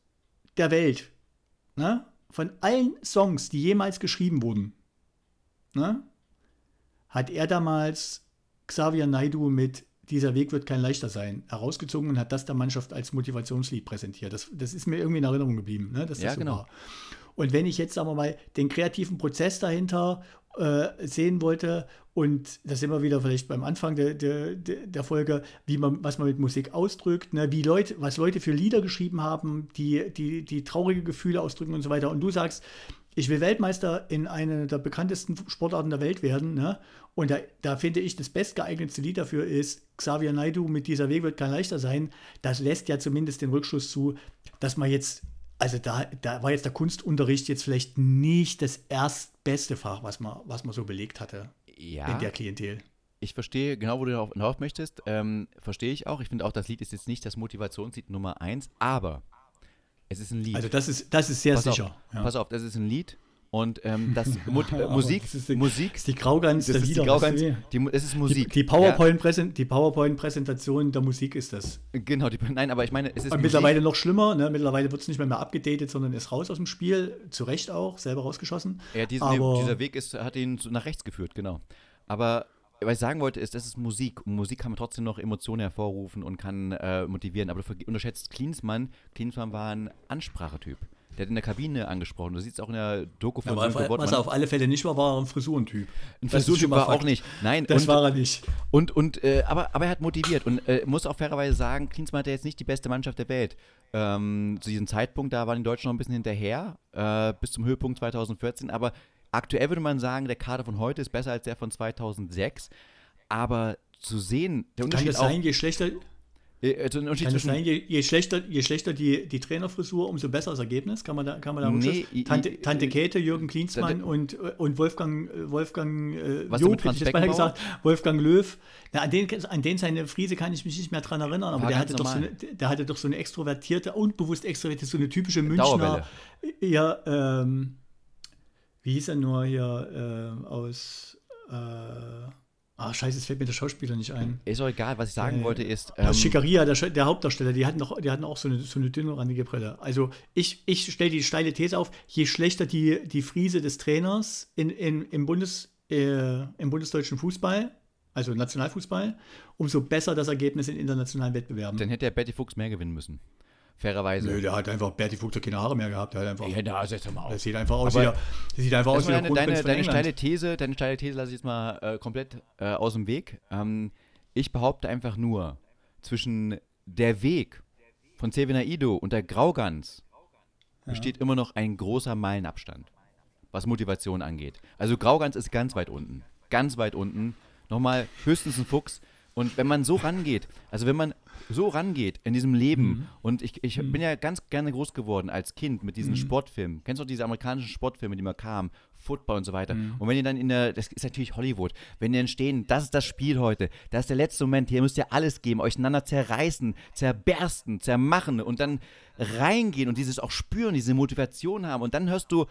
Speaker 2: der Welt, ne, von allen Songs, die jemals geschrieben wurden, ne, hat er damals Xavier Naidu mit Dieser Weg wird kein leichter sein herausgezogen und hat das der Mannschaft als Motivationslied präsentiert. Das, das ist mir irgendwie in Erinnerung geblieben, ne, dass das
Speaker 1: ja,
Speaker 2: so
Speaker 1: genau.
Speaker 2: war. Und wenn ich jetzt, sagen wir mal, den kreativen Prozess dahinter äh, sehen wollte, und das sind wir wieder vielleicht beim Anfang der, der, der Folge, wie man, was man mit Musik ausdrückt, ne, wie Leute, was Leute für Lieder geschrieben haben, die, die, die traurige Gefühle ausdrücken und so weiter. Und du sagst, ich will Weltmeister in einer der bekanntesten Sportarten der Welt werden. Ne? Und da, da finde ich, das bestgeeignetste Lied dafür ist Xavier Naidu mit dieser Weg wird kein leichter sein. Das lässt ja zumindest den Rückschluss zu, dass man jetzt, also da, da war jetzt der Kunstunterricht jetzt vielleicht nicht das erstbeste Fach, was man, was man so belegt hatte
Speaker 1: ja,
Speaker 2: in der Klientel.
Speaker 1: Ich verstehe genau, wo du darauf möchtest. Ähm, verstehe ich auch. Ich finde auch, das Lied ist jetzt nicht das Motivationslied Nummer eins, aber es ist ein Lied.
Speaker 2: Also das ist, das ist sehr
Speaker 1: pass
Speaker 2: sicher.
Speaker 1: Auf, ja. Pass auf, das ist ein Lied. Und ähm, das Mo äh, Musik,
Speaker 2: das ist die,
Speaker 1: Musik,
Speaker 2: ist die Graugans
Speaker 1: das
Speaker 2: der
Speaker 1: ist
Speaker 2: Lieder.
Speaker 1: Die Graugans, die, es ist Musik.
Speaker 2: Die, die PowerPoint-Präsentation PowerPoint der Musik ist das.
Speaker 1: Genau, die, nein, aber ich meine, es ist
Speaker 2: Und mittlerweile noch schlimmer. Ne? Mittlerweile wird es nicht mehr, mehr abgedatet, sondern ist raus aus dem Spiel. Zu Recht auch, selber rausgeschossen.
Speaker 1: Ja, diesen, aber, dieser Weg ist, hat ihn nach rechts geführt, genau. Aber was ich sagen wollte, ist, das ist Musik. Und Musik kann man trotzdem noch Emotionen hervorrufen und kann äh, motivieren. Aber du unterschätzt Klinsmann. Klinsmann war ein Ansprachetyp. Der hat in der Kabine angesprochen. Du siehst es auch in der Doku von
Speaker 2: ja, Sönke Was er auf alle Fälle nicht war, war ein Frisurentyp.
Speaker 1: Ein Frisurentyp war auch nicht. Nein,
Speaker 2: das und, war er nicht.
Speaker 1: Und, und äh, aber, aber er hat motiviert und äh, muss auch fairerweise sagen, Klinsmann hatte jetzt nicht die beste Mannschaft der Welt. Ähm, zu diesem Zeitpunkt, da waren die Deutschen noch ein bisschen hinterher, äh, bis zum Höhepunkt 2014. Aber aktuell würde man sagen, der Kader von heute ist besser als der von 2006. Aber zu sehen,
Speaker 2: der Unterschied Kann das sein, je schlechter,
Speaker 1: also Kann
Speaker 2: es sein, je, je, schlechter, je schlechter die, die Trainerfrisur, umso besser das Ergebnis? Kann man da, kann man da
Speaker 1: nee,
Speaker 2: Tante, Tante Käthe, Jürgen Klinsmann und, und Wolfgang, Wolfgang
Speaker 1: äh, Job,
Speaker 2: ich jetzt mal gesagt, Wolfgang Löw. Na, an, den, an den seine Friese kann ich mich nicht mehr dran erinnern, aber der hatte, doch so eine, der hatte doch so eine extrovertierte, unbewusst extrovertierte, so eine typische Münchner. Ja, ähm, wie hieß er nur hier äh, aus. Äh, Ah, scheiße, es fällt mir der Schauspieler nicht ein.
Speaker 1: Ist auch egal, was ich sagen äh, wollte ist.
Speaker 2: Ähm, Schickeria, der, der, Hauptdarsteller, die hatten, noch, die hatten auch so eine, so eine dünnrandige Brille. Also ich, ich stelle die steile These auf, je schlechter die, die Friese des Trainers in, in, im, Bundes, äh, im bundesdeutschen Fußball, also Nationalfußball, umso besser das Ergebnis in internationalen Wettbewerben.
Speaker 1: Dann hätte der Betty Fuchs mehr gewinnen müssen fairerweise.
Speaker 2: Nö, der hat einfach, Berti Fuchs hat keine Haare mehr gehabt. Der hat einfach,
Speaker 1: ja, da setz mal auf.
Speaker 2: Das sieht einfach aus, wie der, das sieht einfach aus wie
Speaker 1: der deine, deine, deine steile These, deine steile These lasse ich jetzt mal äh, komplett äh, aus dem Weg. Ähm, ich behaupte einfach nur, zwischen der Weg von Sevena Ido und der Graugans ja. besteht immer noch ein großer Meilenabstand, was Motivation angeht. Also Graugans ist ganz weit unten. Ganz weit unten. Nochmal höchstens ein Fuchs. Und wenn man so rangeht, also wenn man so rangeht in diesem Leben. Mhm. Und ich, ich mhm. bin ja ganz gerne groß geworden als Kind mit diesen mhm. Sportfilmen. Kennst du auch diese amerikanischen Sportfilme, die mal kamen? Football und so weiter. Mhm. Und wenn ihr dann in der, das ist natürlich Hollywood, wenn ihr dann stehen, das ist das Spiel heute, das ist der letzte Moment, hier müsst ihr alles geben, euch einander zerreißen, zerbersten, zermachen und dann reingehen und dieses auch spüren, diese Motivation haben. Und dann hörst du,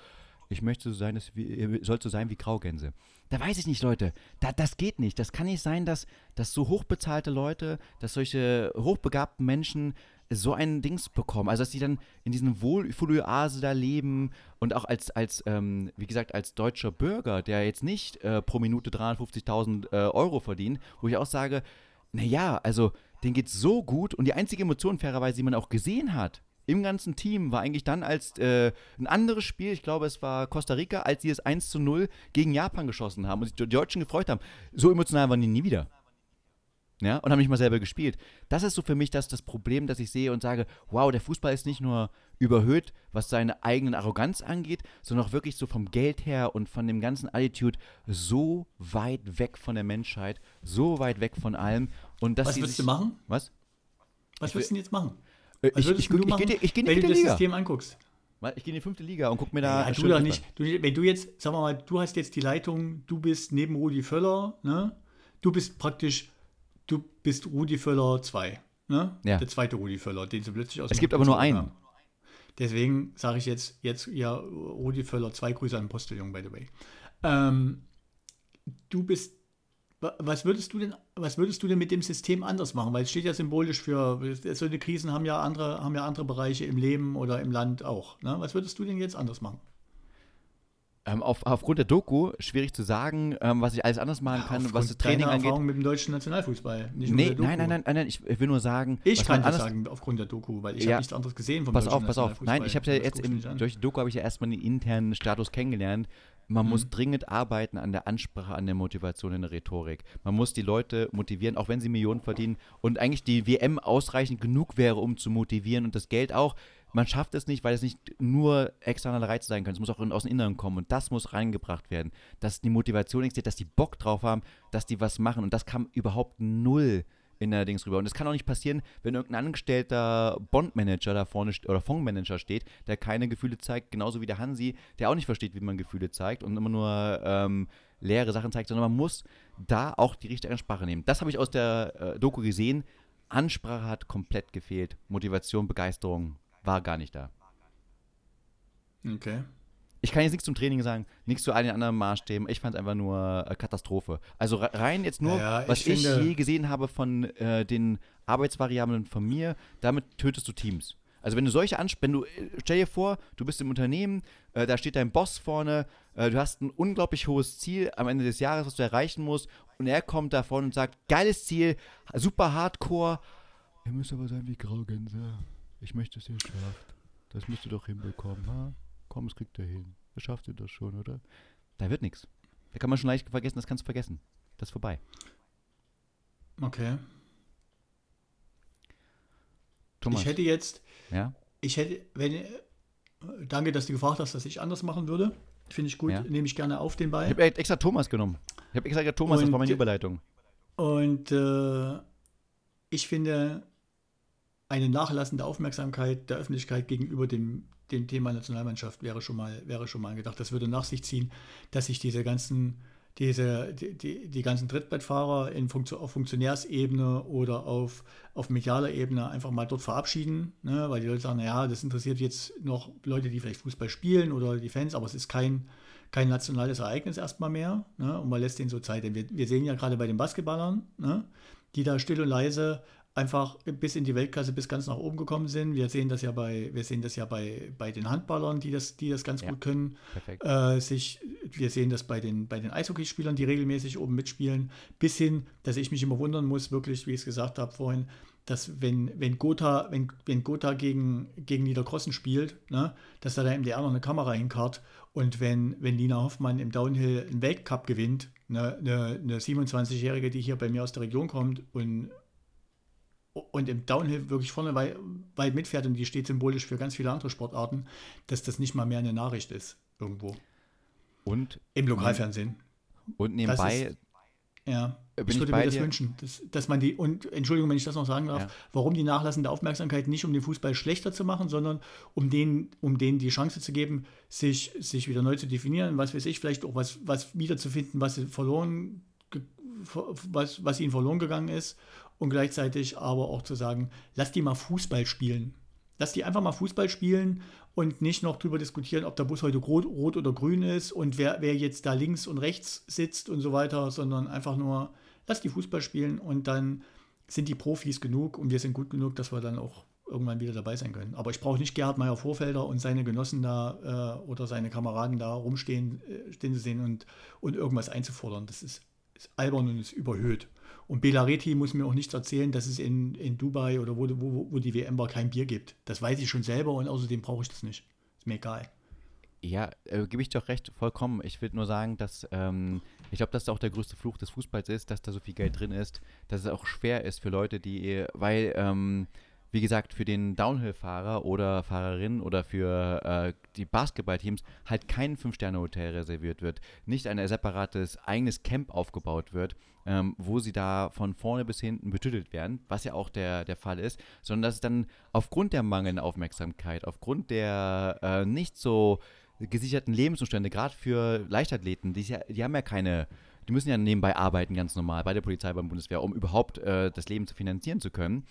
Speaker 1: ich möchte so sein, dass wir, soll so sein wie Graugänse. Da weiß ich nicht, Leute. Da, das geht nicht. Das kann nicht sein, dass, dass so hochbezahlte Leute, dass solche hochbegabten Menschen so ein Dings bekommen. Also, dass sie dann in diesen Wohlfühloase da leben und auch als, als ähm, wie gesagt, als deutscher Bürger, der jetzt nicht äh, pro Minute 350.000 äh, Euro verdient, wo ich auch sage, naja, also, denen geht's so gut und die einzige Emotion, fairerweise, die man auch gesehen hat, im ganzen Team war eigentlich dann als äh, ein anderes Spiel, ich glaube, es war Costa Rica, als sie es 1 zu 0 gegen Japan geschossen haben und sich die Deutschen gefreut haben. So emotional waren die nie wieder. ja, und haben nicht mal selber gespielt. Das ist so für mich das, das Problem, das ich sehe und sage, wow, der Fußball ist nicht nur überhöht, was seine eigenen Arroganz angeht, sondern auch wirklich so vom Geld her und von dem ganzen Attitude so weit weg von der Menschheit, so weit weg von allem. Und dass
Speaker 2: was würdest sich, du machen?
Speaker 1: Was?
Speaker 2: Was würdest du denn jetzt machen?
Speaker 1: Äh, ich, ich, ich, ich gehe geh in die
Speaker 2: wenn du das Liga. System anguckst.
Speaker 1: Ich gehe in die fünfte Liga und guck mir da.
Speaker 2: Ja, du da nicht. Du, wenn du jetzt, sagen wir mal, du hast jetzt die Leitung, du bist neben Rudi Völler, ne? Du bist praktisch du bist Rudi Völler 2. Ne?
Speaker 1: Ja.
Speaker 2: Der zweite Rudi Völler, den sie plötzlich aus
Speaker 1: Es gibt aber nur einen. Haben.
Speaker 2: Deswegen sage ich jetzt, jetzt ja, Rudi Völler 2, Grüße an Postillon, by the way. Ähm, du bist, was würdest du denn, was würdest du denn mit dem System anders machen? Weil es steht ja symbolisch für, solche Krisen haben ja andere, haben ja andere Bereiche im Leben oder im Land auch. Ne? Was würdest du denn jetzt anders machen?
Speaker 1: Ähm, auf, aufgrund der Doku schwierig zu sagen, ähm, was ich alles anders machen kann, ja, was das Training angeht.
Speaker 2: Erfahrung mit dem deutschen Nationalfußball.
Speaker 1: Nicht nee, nein, nein, nein, nein, ich will nur sagen.
Speaker 2: Ich kann das sagen aufgrund der Doku, weil ich ja, habe nichts anderes gesehen
Speaker 1: vom pass deutschen auf, pass auf. Nein, ich habe ja jetzt im, durch die Doku habe ich ja erstmal den internen Status kennengelernt. Man mhm. muss dringend arbeiten an der Ansprache, an der Motivation in der Rhetorik. Man muss die Leute motivieren, auch wenn sie Millionen verdienen. Und eigentlich die WM ausreichend genug wäre, um zu motivieren und das Geld auch man schafft es nicht, weil es nicht nur externe Reize sein können. Es muss auch aus dem Inneren kommen und das muss reingebracht werden. Dass die Motivation existiert, dass die Bock drauf haben, dass die was machen und das kam überhaupt null in der Dings rüber. Und es kann auch nicht passieren, wenn irgendein angestellter Bondmanager da vorne oder Fondsmanager steht, der keine Gefühle zeigt, genauso wie der Hansi, der auch nicht versteht, wie man Gefühle zeigt und immer nur ähm, leere Sachen zeigt, sondern man muss da auch die richtige Ansprache nehmen. Das habe ich aus der äh, Doku gesehen. Ansprache hat komplett gefehlt. Motivation, Begeisterung, war gar nicht da.
Speaker 2: Okay.
Speaker 1: Ich kann jetzt nichts zum Training sagen, nichts zu allen anderen Maßstäben. Ich fand es einfach nur äh, Katastrophe. Also rein jetzt nur, ja, was ich, ich je gesehen habe von äh, den Arbeitsvariablen von mir, damit tötest du Teams. Also wenn du solche ansprichst, wenn du, äh, stell dir vor, du bist im Unternehmen, äh, da steht dein Boss vorne, äh, du hast ein unglaublich hohes Ziel am Ende des Jahres, was du erreichen musst, und er kommt da vorne und sagt, geiles Ziel, super hardcore, er müsste aber sein wie Graugänse. Ich möchte es, ihr schafft. Das müsst ihr doch hinbekommen, ha? Komm, es kriegt er hin. Er schafft ihr das schon, oder? Da wird nichts. Da kann man schon leicht vergessen, das kannst du vergessen. Das ist vorbei.
Speaker 2: Okay.
Speaker 1: Thomas.
Speaker 2: Ich hätte jetzt,
Speaker 1: ja?
Speaker 2: ich hätte, wenn, danke, dass du gefragt hast, dass ich anders machen würde. Finde ich gut, ja. nehme ich gerne auf den Ball.
Speaker 1: Ich habe extra Thomas genommen. Ich habe extra Thomas, und, das war meine Überleitung.
Speaker 2: Und äh, ich finde, eine nachlassende Aufmerksamkeit der Öffentlichkeit gegenüber dem, dem Thema Nationalmannschaft wäre schon mal, wäre schon mal gedacht. Das würde nach sich ziehen, dass sich diese ganzen, diese, die, die, die ganzen Trittbrettfahrer in Funktion, auf Funktionärsebene oder auf, auf medialer Ebene einfach mal dort verabschieden, ne? weil die Leute sagen, naja, das interessiert jetzt noch Leute, die vielleicht Fußball spielen oder die Fans, aber es ist kein, kein nationales Ereignis erstmal mehr. Ne? Und man lässt denen so Zeit. Denn wir, wir sehen ja gerade bei den Basketballern, ne? die da still und leise einfach bis in die Weltklasse, bis ganz nach oben gekommen sind. Wir sehen das ja bei, wir sehen das ja bei, bei den Handballern, die das, die das ganz ja, gut können. Äh, sich, wir sehen das bei den, bei den Eishockeyspielern, die regelmäßig oben mitspielen, bis hin, dass ich mich immer wundern muss, wirklich, wie ich es gesagt habe vorhin, dass wenn, wenn Gotha, wenn, wenn Gotha gegen, gegen Niederkrossen spielt, ne, dass da der MDR noch eine Kamera hinkarrt und wenn, wenn Lina Hoffmann im Downhill einen Weltcup gewinnt, ne, eine, eine 27-Jährige, die hier bei mir aus der Region kommt und und im Downhill wirklich vorne weit, weit mitfährt und die steht symbolisch für ganz viele andere Sportarten, dass das nicht mal mehr eine Nachricht ist irgendwo.
Speaker 1: Und
Speaker 2: im Lokalfernsehen.
Speaker 1: Und nebenbei. Ist,
Speaker 2: ja, ich würde ich mir das dir? wünschen, dass, dass man die, und Entschuldigung, wenn ich das noch sagen darf, ja. warum die nachlassende Aufmerksamkeit nicht, um den Fußball schlechter zu machen, sondern um denen, um denen die Chance zu geben, sich, sich wieder neu zu definieren, was weiß ich, vielleicht auch was, was wiederzufinden, was verloren, was, was ihnen verloren gegangen ist und gleichzeitig aber auch zu sagen, lass die mal Fußball spielen. Lass die einfach mal Fußball spielen und nicht noch darüber diskutieren, ob der Bus heute rot, rot oder grün ist und wer, wer jetzt da links und rechts sitzt und so weiter, sondern einfach nur, lass die Fußball spielen und dann sind die Profis genug und wir sind gut genug, dass wir dann auch irgendwann wieder dabei sein können. Aber ich brauche nicht Gerhard Meyer Vorfelder und seine Genossen da äh, oder seine Kameraden da rumstehen äh, stehen zu sehen und, und irgendwas einzufordern. Das ist, ist albern und ist überhöht. Und Belareti muss mir auch nichts erzählen, dass es in, in Dubai oder wo, wo, wo die WM war kein Bier gibt. Das weiß ich schon selber und außerdem brauche ich das nicht. Ist mir egal.
Speaker 1: Ja, äh, gebe ich doch recht, vollkommen. Ich will nur sagen, dass ähm, Ich glaube, dass da auch der größte Fluch des Fußballs ist, dass da so viel Geld drin ist, dass es auch schwer ist für Leute, die, weil, ähm, wie gesagt, für den Downhill-Fahrer oder Fahrerin oder für äh, die Basketballteams halt kein Fünf-Sterne-Hotel reserviert wird, nicht ein separates eigenes Camp aufgebaut wird, ähm, wo sie da von vorne bis hinten betüttelt werden, was ja auch der, der Fall ist, sondern dass es dann aufgrund der mangelnden Aufmerksamkeit, aufgrund der äh, nicht so gesicherten Lebensumstände, gerade für Leichtathleten, die, ja, die haben ja keine die müssen ja nebenbei arbeiten, ganz normal, bei der Polizei, beim Bundeswehr, um überhaupt äh, das Leben zu finanzieren zu können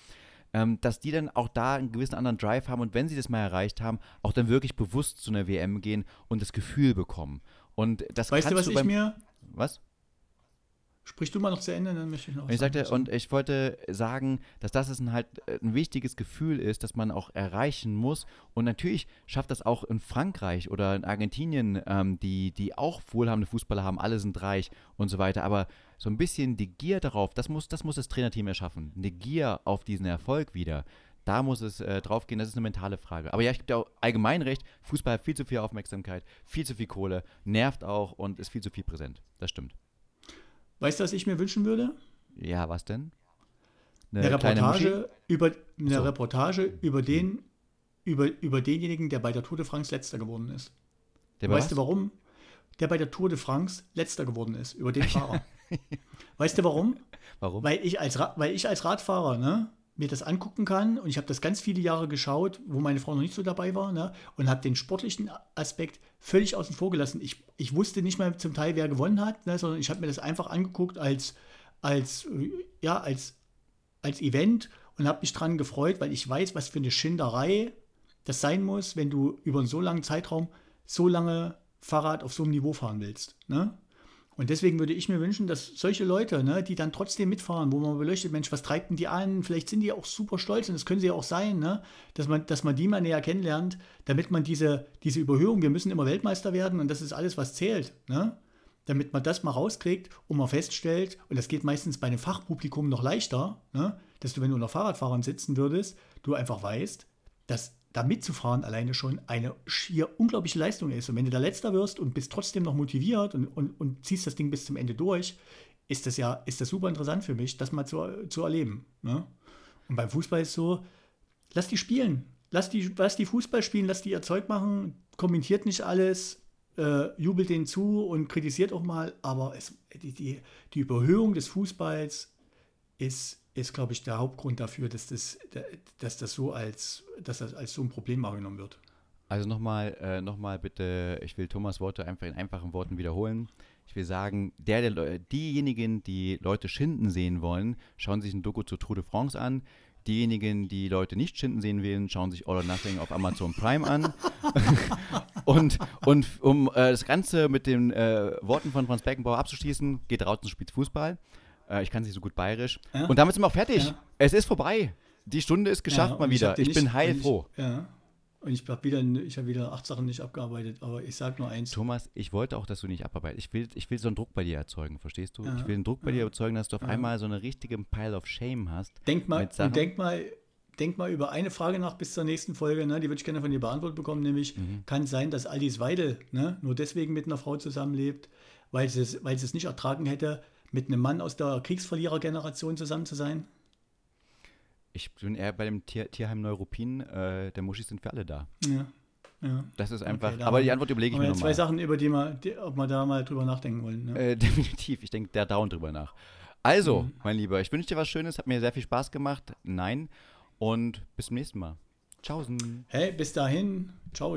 Speaker 1: ähm, dass die dann auch da einen gewissen anderen Drive haben und wenn sie das mal erreicht haben, auch dann wirklich bewusst zu einer WM gehen und das Gefühl bekommen. Und das
Speaker 2: weißt du, was du ich mir.
Speaker 1: Was?
Speaker 2: Sprich du mal noch zu Ende, dann möchte ich noch.
Speaker 1: Und ich, sagte, und ich wollte sagen, dass das ein, halt äh, ein wichtiges Gefühl ist, das man auch erreichen muss. Und natürlich schafft das auch in Frankreich oder in Argentinien, ähm, die, die auch wohlhabende Fußballer haben, alle sind reich und so weiter. Aber so ein bisschen die Gier darauf, das muss das, muss das Trainerteam erschaffen. Eine Gier auf diesen Erfolg wieder. Da muss es äh, drauf gehen, das ist eine mentale Frage. Aber ja, ich gebe dir auch allgemein recht, Fußball hat viel zu viel Aufmerksamkeit, viel zu viel Kohle, nervt auch und ist viel zu viel präsent. Das stimmt.
Speaker 2: Weißt du, was ich mir wünschen würde?
Speaker 1: Ja, was denn?
Speaker 2: Eine, eine Reportage über eine so. Reportage über den über, über denjenigen, der bei der Tour de France letzter geworden ist. Der weißt was? du warum? Der bei der Tour de France letzter geworden ist, über den Fahrer. Weißt du warum?
Speaker 1: Warum?
Speaker 2: Weil ich als, weil ich als Radfahrer, ne, mir das angucken kann und ich habe das ganz viele Jahre geschaut, wo meine Frau noch nicht so dabei war ne, und habe den sportlichen Aspekt völlig außen vor gelassen. Ich, ich wusste nicht mal zum Teil, wer gewonnen hat, ne, sondern ich habe mir das einfach angeguckt als, als, ja, als, als Event und habe mich dran gefreut, weil ich weiß, was für eine Schinderei das sein muss, wenn du über einen so langen Zeitraum so lange Fahrrad auf so einem Niveau fahren willst. Ne? Und deswegen würde ich mir wünschen, dass solche Leute, ne, die dann trotzdem mitfahren, wo man beleuchtet, Mensch, was treibt denn die an? Vielleicht sind die auch super stolz und das können sie ja auch sein, ne? dass, man, dass man die mal näher kennenlernt, damit man diese, diese Überhöhung, wir müssen immer Weltmeister werden und das ist alles, was zählt. Ne? Damit man das mal rauskriegt und man feststellt, und das geht meistens bei einem Fachpublikum noch leichter, ne? dass du, wenn du unter Fahrradfahrern sitzen würdest, du einfach weißt, dass da mitzufahren alleine schon eine schier unglaubliche Leistung ist. Und wenn du da letzter wirst und bist trotzdem noch motiviert und, und, und ziehst das Ding bis zum Ende durch, ist das ja ist das super interessant für mich, das mal zu, zu erleben. Ne? Und beim Fußball ist so, lass die spielen. Lass die, lass die Fußball spielen, lass die ihr Zeug machen, kommentiert nicht alles, äh, jubelt denen zu und kritisiert auch mal, aber es, die, die, die Überhöhung des Fußballs ist, ist, glaube ich, der Hauptgrund dafür, dass das, dass das so als, dass das als so ein Problem wahrgenommen wird.
Speaker 1: Also nochmal, äh, noch bitte, ich will Thomas Worte einfach in einfachen Worten wiederholen. Ich will sagen, der, der, diejenigen, die Leute schinden sehen wollen, schauen sich ein Doku zur Tour de France an. Diejenigen, die Leute nicht schinden sehen wollen, schauen sich All or Nothing auf Amazon Prime an. und, und um äh, das Ganze mit den äh, Worten von Franz Beckenbauer abzuschließen, geht raus und spielt Fußball. Äh, ich kann es nicht so gut bayerisch. Ja. Und damit sind wir auch fertig. Ja. Es ist vorbei. Die Stunde ist geschafft mal wieder. Ich, ich bin heilfroh.
Speaker 2: Ja. Und ich habe wieder, hab wieder acht Sachen nicht abgearbeitet, aber ich sage nur eins.
Speaker 1: Thomas, ich wollte auch, dass du nicht abarbeitest. Ich will, ich will so einen Druck bei dir erzeugen, verstehst du? Ja, ich will einen Druck bei ja, dir erzeugen, dass du auf ja. einmal so eine richtige Pile of Shame hast.
Speaker 2: Denk mal, und denk mal, denk mal über eine Frage nach bis zur nächsten Folge, ne? die würde ich gerne von dir beantwortet bekommen, nämlich mhm. kann es sein, dass Alice Weidel ne? nur deswegen mit einer Frau zusammenlebt, weil sie es, weil sie es nicht ertragen hätte, mit einem Mann aus der Kriegsverlierergeneration zusammen zu sein?
Speaker 1: Ich bin eher bei dem Tier, Tierheim Neuruppin, äh, der Muschis sind für alle da.
Speaker 2: Ja. Ja.
Speaker 1: Das ist einfach, okay, aber die Antwort überlege ich mir nochmal.
Speaker 2: zwei Sachen, über die wir, die, ob wir da mal drüber nachdenken wollen.
Speaker 1: Ne? Äh, definitiv, ich denke da dauernd drüber nach. Also, mhm. mein Lieber, ich wünsche dir was Schönes, hat mir sehr viel Spaß gemacht. Nein. Und bis zum nächsten Mal. Tschaußen.
Speaker 2: Hey, bis dahin. Ciao.